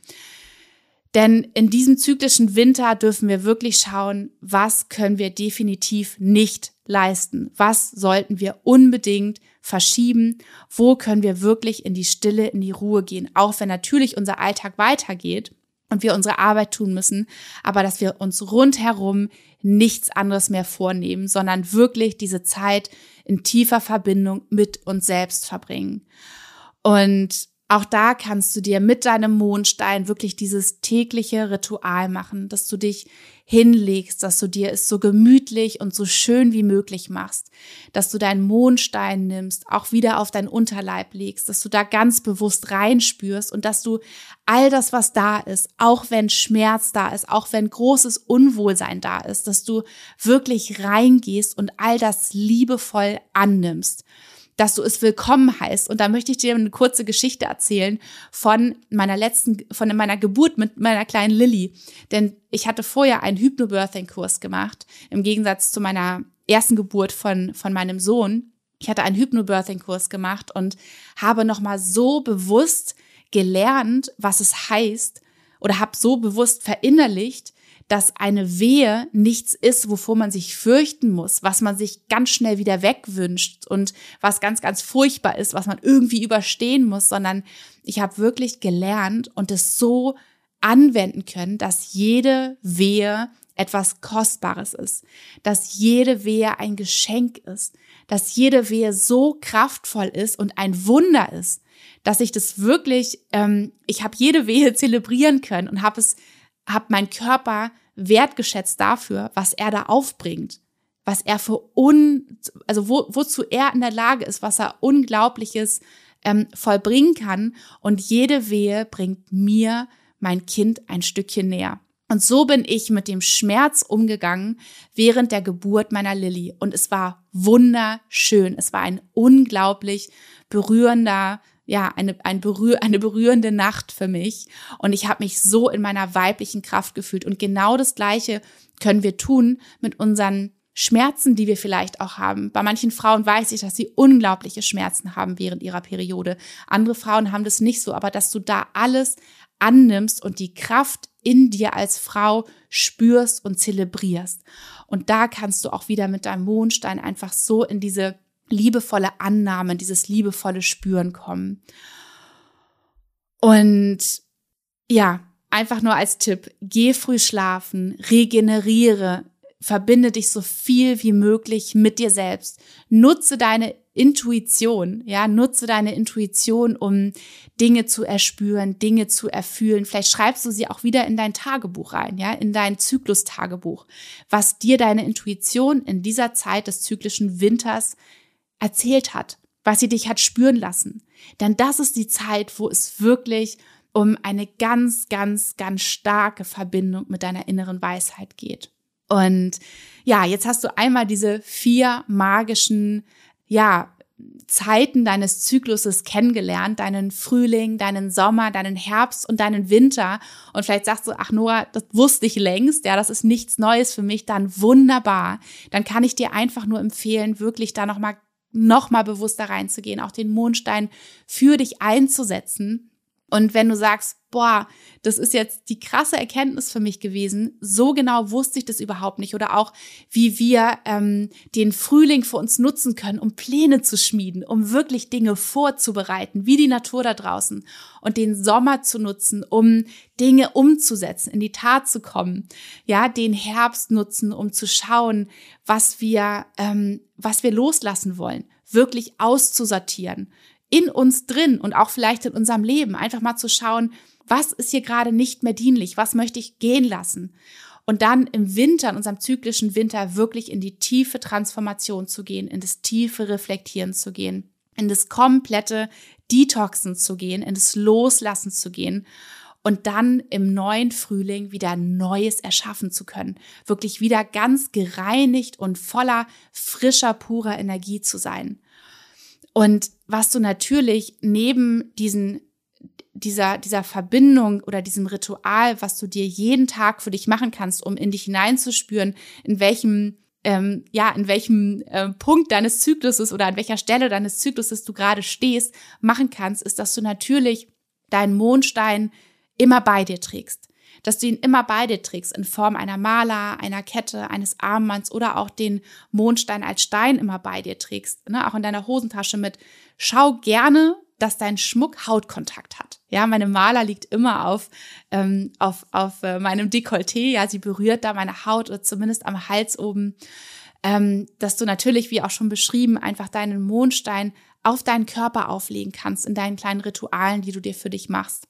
Denn in diesem zyklischen Winter dürfen wir wirklich schauen, was können wir definitiv nicht leisten? Was sollten wir unbedingt verschieben? Wo können wir wirklich in die Stille, in die Ruhe gehen? Auch wenn natürlich unser Alltag weitergeht und wir unsere Arbeit tun müssen, aber dass wir uns rundherum nichts anderes mehr vornehmen, sondern wirklich diese Zeit in tiefer Verbindung mit uns selbst verbringen. Und auch da kannst du dir mit deinem Mondstein wirklich dieses tägliche Ritual machen, dass du dich hinlegst, dass du dir es so gemütlich und so schön wie möglich machst, dass du deinen Mondstein nimmst, auch wieder auf deinen Unterleib legst, dass du da ganz bewusst reinspürst und dass du all das, was da ist, auch wenn Schmerz da ist, auch wenn großes Unwohlsein da ist, dass du wirklich reingehst und all das liebevoll annimmst dass du es willkommen heißt. Und da möchte ich dir eine kurze Geschichte erzählen von meiner letzten, von meiner Geburt mit meiner kleinen Lilly. Denn ich hatte vorher einen Hypnobirthing-Kurs gemacht, im Gegensatz zu meiner ersten Geburt von, von meinem Sohn. Ich hatte einen Hypnobirthing-Kurs gemacht und habe nochmal so bewusst gelernt, was es heißt oder habe so bewusst verinnerlicht, dass eine Wehe nichts ist, wovor man sich fürchten muss, was man sich ganz schnell wieder wegwünscht und was ganz, ganz furchtbar ist, was man irgendwie überstehen muss, sondern ich habe wirklich gelernt und es so anwenden können, dass jede Wehe etwas Kostbares ist, dass jede Wehe ein Geschenk ist, dass jede Wehe so kraftvoll ist und ein Wunder ist, dass ich das wirklich, ähm, ich habe jede Wehe zelebrieren können und habe es habe mein Körper wertgeschätzt dafür, was er da aufbringt, was er für un, also wo, wozu er in der Lage ist, was er Unglaubliches ähm, vollbringen kann. Und jede Wehe bringt mir mein Kind ein Stückchen näher. Und so bin ich mit dem Schmerz umgegangen während der Geburt meiner Lilly. Und es war wunderschön. Es war ein unglaublich berührender ja, eine, ein berühr, eine berührende Nacht für mich. Und ich habe mich so in meiner weiblichen Kraft gefühlt. Und genau das Gleiche können wir tun mit unseren Schmerzen, die wir vielleicht auch haben. Bei manchen Frauen weiß ich, dass sie unglaubliche Schmerzen haben während ihrer Periode. Andere Frauen haben das nicht so, aber dass du da alles annimmst und die Kraft in dir als Frau spürst und zelebrierst. Und da kannst du auch wieder mit deinem Mondstein einfach so in diese liebevolle Annahme, dieses liebevolle Spüren kommen. Und ja, einfach nur als Tipp, geh früh schlafen, regeneriere, verbinde dich so viel wie möglich mit dir selbst. Nutze deine Intuition, ja, nutze deine Intuition, um Dinge zu erspüren, Dinge zu erfühlen. Vielleicht schreibst du sie auch wieder in dein Tagebuch rein, ja, in dein Zyklus-Tagebuch, was dir deine Intuition in dieser Zeit des zyklischen Winters erzählt hat, was sie dich hat spüren lassen. Denn das ist die Zeit, wo es wirklich um eine ganz, ganz, ganz starke Verbindung mit deiner inneren Weisheit geht. Und ja, jetzt hast du einmal diese vier magischen, ja, Zeiten deines Zykluses kennengelernt, deinen Frühling, deinen Sommer, deinen Herbst und deinen Winter. Und vielleicht sagst du, ach Noah, das wusste ich längst, ja, das ist nichts Neues für mich, dann wunderbar. Dann kann ich dir einfach nur empfehlen, wirklich da nochmal noch mal bewusster reinzugehen, auch den Mondstein für dich einzusetzen. Und wenn du sagst, boah, das ist jetzt die krasse Erkenntnis für mich gewesen, so genau wusste ich das überhaupt nicht. Oder auch, wie wir ähm, den Frühling für uns nutzen können, um Pläne zu schmieden, um wirklich Dinge vorzubereiten, wie die Natur da draußen. Und den Sommer zu nutzen, um Dinge umzusetzen, in die Tat zu kommen. Ja, den Herbst nutzen, um zu schauen, was wir, ähm, was wir loslassen wollen, wirklich auszusortieren in uns drin und auch vielleicht in unserem Leben einfach mal zu schauen, was ist hier gerade nicht mehr dienlich, was möchte ich gehen lassen. Und dann im Winter, in unserem zyklischen Winter, wirklich in die tiefe Transformation zu gehen, in das tiefe Reflektieren zu gehen, in das komplette Detoxen zu gehen, in das Loslassen zu gehen und dann im neuen Frühling wieder Neues erschaffen zu können. Wirklich wieder ganz gereinigt und voller frischer, purer Energie zu sein. Und was du natürlich neben diesen dieser, dieser Verbindung oder diesem Ritual, was du dir jeden Tag für dich machen kannst, um in dich hineinzuspüren, in welchem ähm, ja, in welchem äh, Punkt deines Zykluses oder an welcher Stelle deines Zykluses du gerade stehst, machen kannst, ist, dass du natürlich deinen Mondstein immer bei dir trägst. Dass du ihn immer bei dir trägst in Form einer Maler, einer Kette, eines Armbands oder auch den Mondstein als Stein immer bei dir trägst, ne? auch in deiner Hosentasche mit. Schau gerne, dass dein Schmuck Hautkontakt hat. Ja, meine Maler liegt immer auf, ähm, auf, auf äh, meinem Dekolleté. Ja, sie berührt da meine Haut oder zumindest am Hals oben. Ähm, dass du natürlich, wie auch schon beschrieben, einfach deinen Mondstein auf deinen Körper auflegen kannst in deinen kleinen Ritualen, die du dir für dich machst.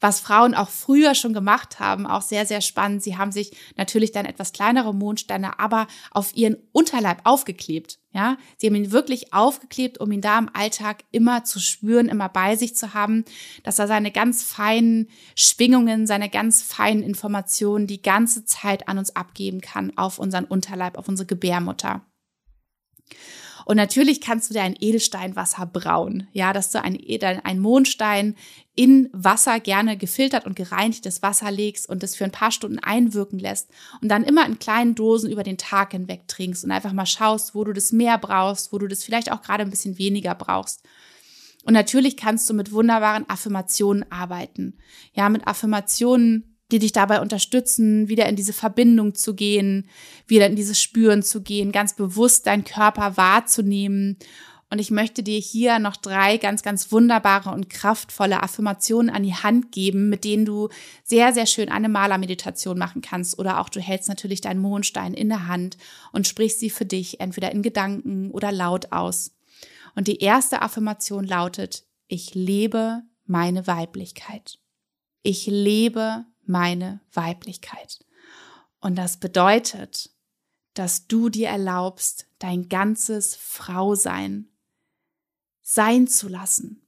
Was Frauen auch früher schon gemacht haben, auch sehr, sehr spannend. Sie haben sich natürlich dann etwas kleinere Mondsteine, aber auf ihren Unterleib aufgeklebt. Ja, sie haben ihn wirklich aufgeklebt, um ihn da im Alltag immer zu spüren, immer bei sich zu haben, dass er seine ganz feinen Schwingungen, seine ganz feinen Informationen die ganze Zeit an uns abgeben kann auf unseren Unterleib, auf unsere Gebärmutter. Und natürlich kannst du dir ein Edelsteinwasser brauen. Ja, dass du ein, ein Mondstein in Wasser gerne gefiltert und gereinigtes Wasser legst und das für ein paar Stunden einwirken lässt und dann immer in kleinen Dosen über den Tag hinweg trinkst und einfach mal schaust, wo du das mehr brauchst, wo du das vielleicht auch gerade ein bisschen weniger brauchst. Und natürlich kannst du mit wunderbaren Affirmationen arbeiten. Ja, mit Affirmationen, die dich dabei unterstützen, wieder in diese Verbindung zu gehen, wieder in dieses Spüren zu gehen, ganz bewusst deinen Körper wahrzunehmen. Und ich möchte dir hier noch drei ganz, ganz wunderbare und kraftvolle Affirmationen an die Hand geben, mit denen du sehr, sehr schön eine Malermeditation machen kannst. Oder auch du hältst natürlich deinen Mondstein in der Hand und sprichst sie für dich entweder in Gedanken oder laut aus. Und die erste Affirmation lautet, ich lebe meine Weiblichkeit. Ich lebe meine Weiblichkeit. Und das bedeutet, dass du dir erlaubst, dein ganzes Frausein sein zu lassen.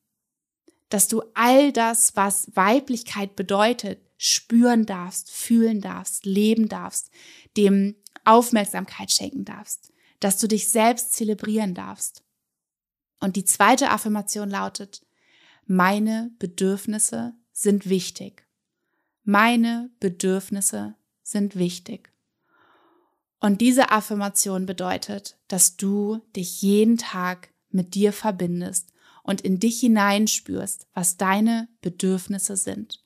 Dass du all das, was Weiblichkeit bedeutet, spüren darfst, fühlen darfst, leben darfst, dem Aufmerksamkeit schenken darfst, dass du dich selbst zelebrieren darfst. Und die zweite Affirmation lautet, meine Bedürfnisse sind wichtig. Meine Bedürfnisse sind wichtig. Und diese Affirmation bedeutet, dass du dich jeden Tag mit dir verbindest und in dich hineinspürst, was deine Bedürfnisse sind,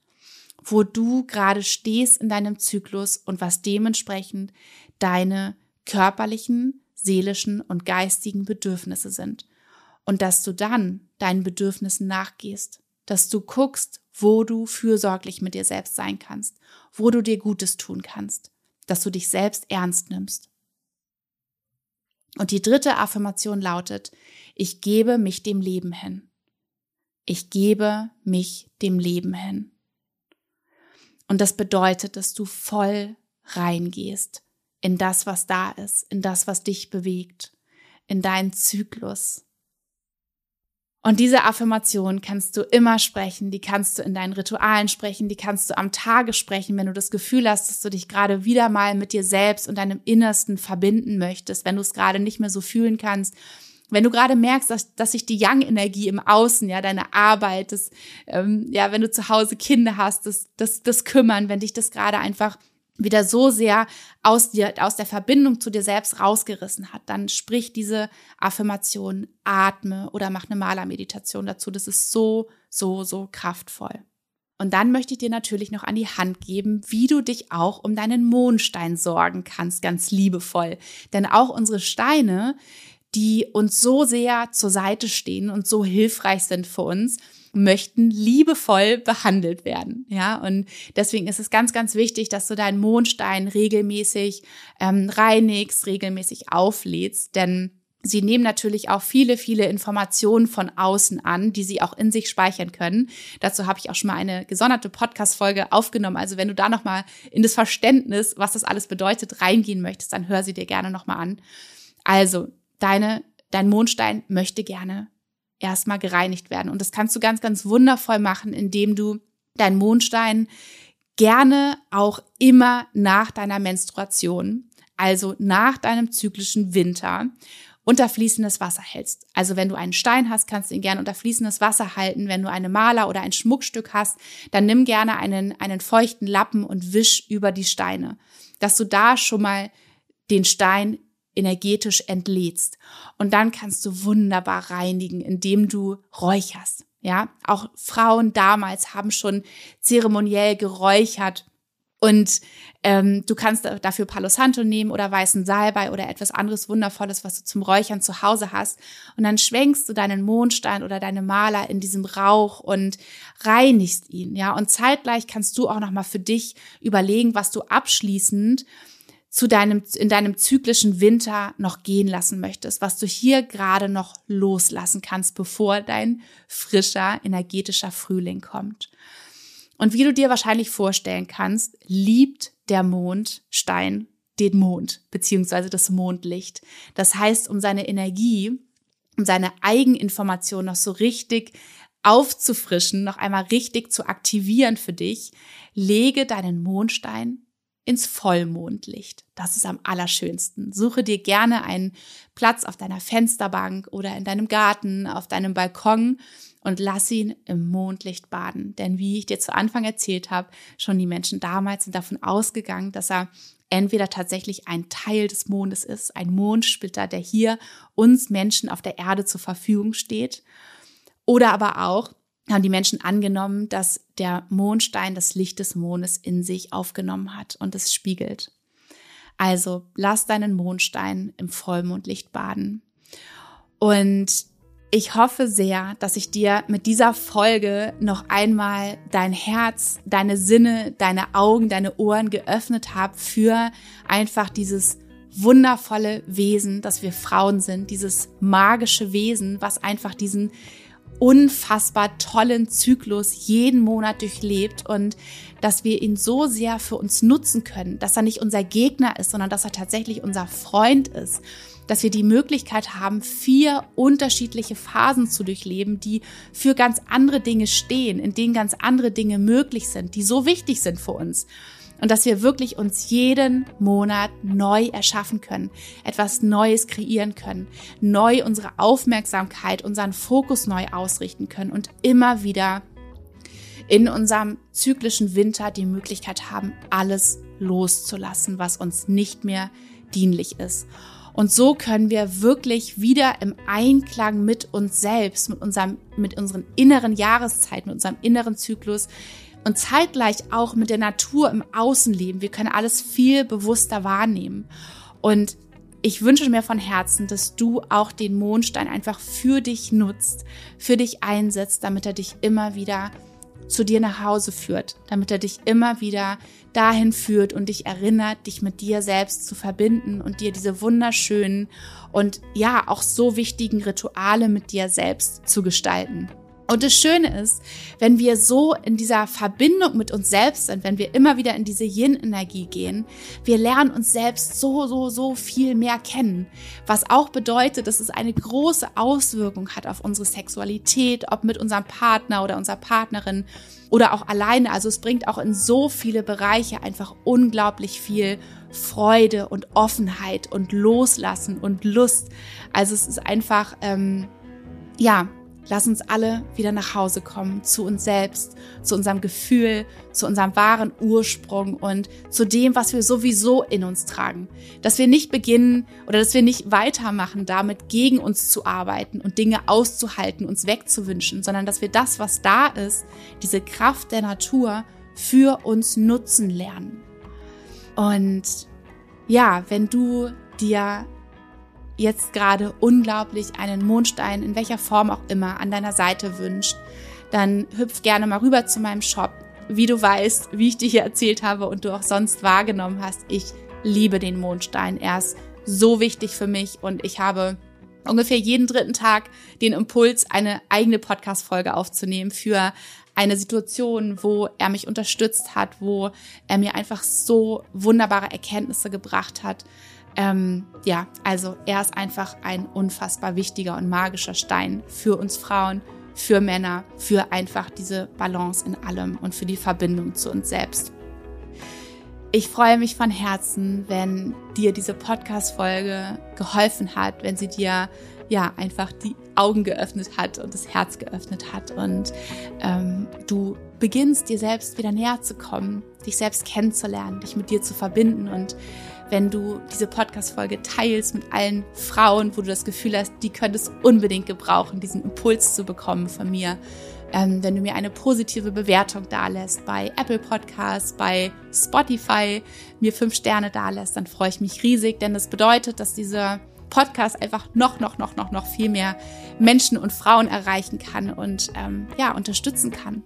wo du gerade stehst in deinem Zyklus und was dementsprechend deine körperlichen, seelischen und geistigen Bedürfnisse sind. Und dass du dann deinen Bedürfnissen nachgehst, dass du guckst, wo du fürsorglich mit dir selbst sein kannst, wo du dir Gutes tun kannst, dass du dich selbst ernst nimmst. Und die dritte Affirmation lautet, ich gebe mich dem Leben hin. Ich gebe mich dem Leben hin. Und das bedeutet, dass du voll reingehst in das, was da ist, in das, was dich bewegt, in deinen Zyklus, und diese Affirmation kannst du immer sprechen, die kannst du in deinen Ritualen sprechen, die kannst du am Tage sprechen, wenn du das Gefühl hast, dass du dich gerade wieder mal mit dir selbst und deinem Innersten verbinden möchtest, wenn du es gerade nicht mehr so fühlen kannst. Wenn du gerade merkst, dass, dass sich die Young-Energie im Außen, ja, deine Arbeit, das, ähm, ja, wenn du zu Hause Kinder hast, das, das, das Kümmern, wenn dich das gerade einfach wieder so sehr aus dir, aus der Verbindung zu dir selbst rausgerissen hat, dann sprich diese Affirmation, atme oder mach eine Malermeditation dazu. Das ist so, so, so kraftvoll. Und dann möchte ich dir natürlich noch an die Hand geben, wie du dich auch um deinen Mondstein sorgen kannst, ganz liebevoll. Denn auch unsere Steine, die uns so sehr zur Seite stehen und so hilfreich sind für uns, möchten liebevoll behandelt werden. Ja, und deswegen ist es ganz, ganz wichtig, dass du deinen Mondstein regelmäßig ähm, reinigst, regelmäßig auflädst, denn Sie nehmen natürlich auch viele, viele Informationen von außen an, die Sie auch in sich speichern können. Dazu habe ich auch schon mal eine gesonderte Podcast-Folge aufgenommen. Also wenn du da nochmal in das Verständnis, was das alles bedeutet, reingehen möchtest, dann hör sie dir gerne nochmal an. Also, deine, dein Mondstein möchte gerne erstmal gereinigt werden. Und das kannst du ganz, ganz wundervoll machen, indem du deinen Mondstein gerne auch immer nach deiner Menstruation, also nach deinem zyklischen Winter unter fließendes Wasser hältst. Also wenn du einen Stein hast, kannst du ihn gerne unter fließendes Wasser halten. Wenn du eine Maler oder ein Schmuckstück hast, dann nimm gerne einen, einen feuchten Lappen und wisch über die Steine, dass du da schon mal den Stein energetisch entlädst. Und dann kannst du wunderbar reinigen, indem du räucherst. Ja, auch Frauen damals haben schon zeremoniell geräuchert und ähm, du kannst dafür Palo Santo nehmen oder weißen Salbei oder etwas anderes Wundervolles, was du zum Räuchern zu Hause hast. Und dann schwenkst du deinen Mondstein oder deine Maler in diesem Rauch und reinigst ihn. Ja, und zeitgleich kannst du auch nochmal für dich überlegen, was du abschließend zu deinem, in deinem zyklischen Winter noch gehen lassen möchtest, was du hier gerade noch loslassen kannst, bevor dein frischer, energetischer Frühling kommt. Und wie du dir wahrscheinlich vorstellen kannst, liebt der Mondstein den Mond beziehungsweise das Mondlicht. Das heißt, um seine Energie, um seine Eigeninformation noch so richtig aufzufrischen, noch einmal richtig zu aktivieren für dich, lege deinen Mondstein ins Vollmondlicht. Das ist am allerschönsten. Suche dir gerne einen Platz auf deiner Fensterbank oder in deinem Garten, auf deinem Balkon und lass ihn im Mondlicht baden. Denn wie ich dir zu Anfang erzählt habe, schon die Menschen damals sind davon ausgegangen, dass er entweder tatsächlich ein Teil des Mondes ist, ein Mondsplitter, der hier uns Menschen auf der Erde zur Verfügung steht, oder aber auch haben die Menschen angenommen, dass der Mondstein das Licht des Mondes in sich aufgenommen hat und es spiegelt. Also lass deinen Mondstein im Vollmondlicht baden. Und ich hoffe sehr, dass ich dir mit dieser Folge noch einmal dein Herz, deine Sinne, deine Augen, deine Ohren geöffnet habe für einfach dieses wundervolle Wesen, dass wir Frauen sind, dieses magische Wesen, was einfach diesen unfassbar tollen Zyklus jeden Monat durchlebt und dass wir ihn so sehr für uns nutzen können, dass er nicht unser Gegner ist, sondern dass er tatsächlich unser Freund ist dass wir die Möglichkeit haben, vier unterschiedliche Phasen zu durchleben, die für ganz andere Dinge stehen, in denen ganz andere Dinge möglich sind, die so wichtig sind für uns. Und dass wir wirklich uns jeden Monat neu erschaffen können, etwas Neues kreieren können, neu unsere Aufmerksamkeit, unseren Fokus neu ausrichten können und immer wieder in unserem zyklischen Winter die Möglichkeit haben, alles loszulassen, was uns nicht mehr dienlich ist. Und so können wir wirklich wieder im Einklang mit uns selbst, mit unserem, mit unseren inneren Jahreszeiten, mit unserem inneren Zyklus und zeitgleich auch mit der Natur im Außenleben. Wir können alles viel bewusster wahrnehmen. Und ich wünsche mir von Herzen, dass du auch den Mondstein einfach für dich nutzt, für dich einsetzt, damit er dich immer wieder zu dir nach Hause führt, damit er dich immer wieder dahin führt und dich erinnert, dich mit dir selbst zu verbinden und dir diese wunderschönen und ja auch so wichtigen Rituale mit dir selbst zu gestalten. Und das Schöne ist, wenn wir so in dieser Verbindung mit uns selbst sind, wenn wir immer wieder in diese Yin-Energie gehen, wir lernen uns selbst so, so, so viel mehr kennen. Was auch bedeutet, dass es eine große Auswirkung hat auf unsere Sexualität, ob mit unserem Partner oder unserer Partnerin oder auch alleine. Also es bringt auch in so viele Bereiche einfach unglaublich viel Freude und Offenheit und Loslassen und Lust. Also es ist einfach, ähm, ja, Lass uns alle wieder nach Hause kommen, zu uns selbst, zu unserem Gefühl, zu unserem wahren Ursprung und zu dem, was wir sowieso in uns tragen. Dass wir nicht beginnen oder dass wir nicht weitermachen, damit gegen uns zu arbeiten und Dinge auszuhalten, uns wegzuwünschen, sondern dass wir das, was da ist, diese Kraft der Natur für uns nutzen lernen. Und ja, wenn du dir jetzt gerade unglaublich einen Mondstein, in welcher Form auch immer, an deiner Seite wünscht, dann hüpf gerne mal rüber zu meinem Shop. Wie du weißt, wie ich dir hier erzählt habe und du auch sonst wahrgenommen hast, ich liebe den Mondstein. Er ist so wichtig für mich und ich habe ungefähr jeden dritten Tag den Impuls, eine eigene Podcast-Folge aufzunehmen für eine Situation, wo er mich unterstützt hat, wo er mir einfach so wunderbare Erkenntnisse gebracht hat. Ähm, ja, also er ist einfach ein unfassbar wichtiger und magischer Stein für uns Frauen, für Männer, für einfach diese Balance in allem und für die Verbindung zu uns selbst. Ich freue mich von Herzen, wenn dir diese Podcast-Folge geholfen hat, wenn sie dir ja einfach die Augen geöffnet hat und das Herz geöffnet hat und ähm, du beginnst dir selbst wieder näher zu kommen, dich selbst kennenzulernen, dich mit dir zu verbinden und wenn du diese Podcast-Folge teilst mit allen Frauen, wo du das Gefühl hast, die können es unbedingt gebrauchen, diesen Impuls zu bekommen von mir, ähm, wenn du mir eine positive Bewertung dalässt bei Apple Podcasts, bei Spotify, mir fünf Sterne dalässt, dann freue ich mich riesig, denn das bedeutet, dass dieser Podcast einfach noch, noch, noch, noch, noch viel mehr Menschen und Frauen erreichen kann und ähm, ja, unterstützen kann.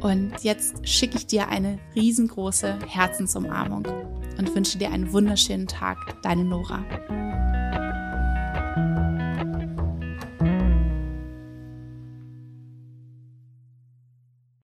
Und jetzt schicke ich dir eine riesengroße Herzensumarmung und wünsche dir einen wunderschönen Tag. Deine Nora.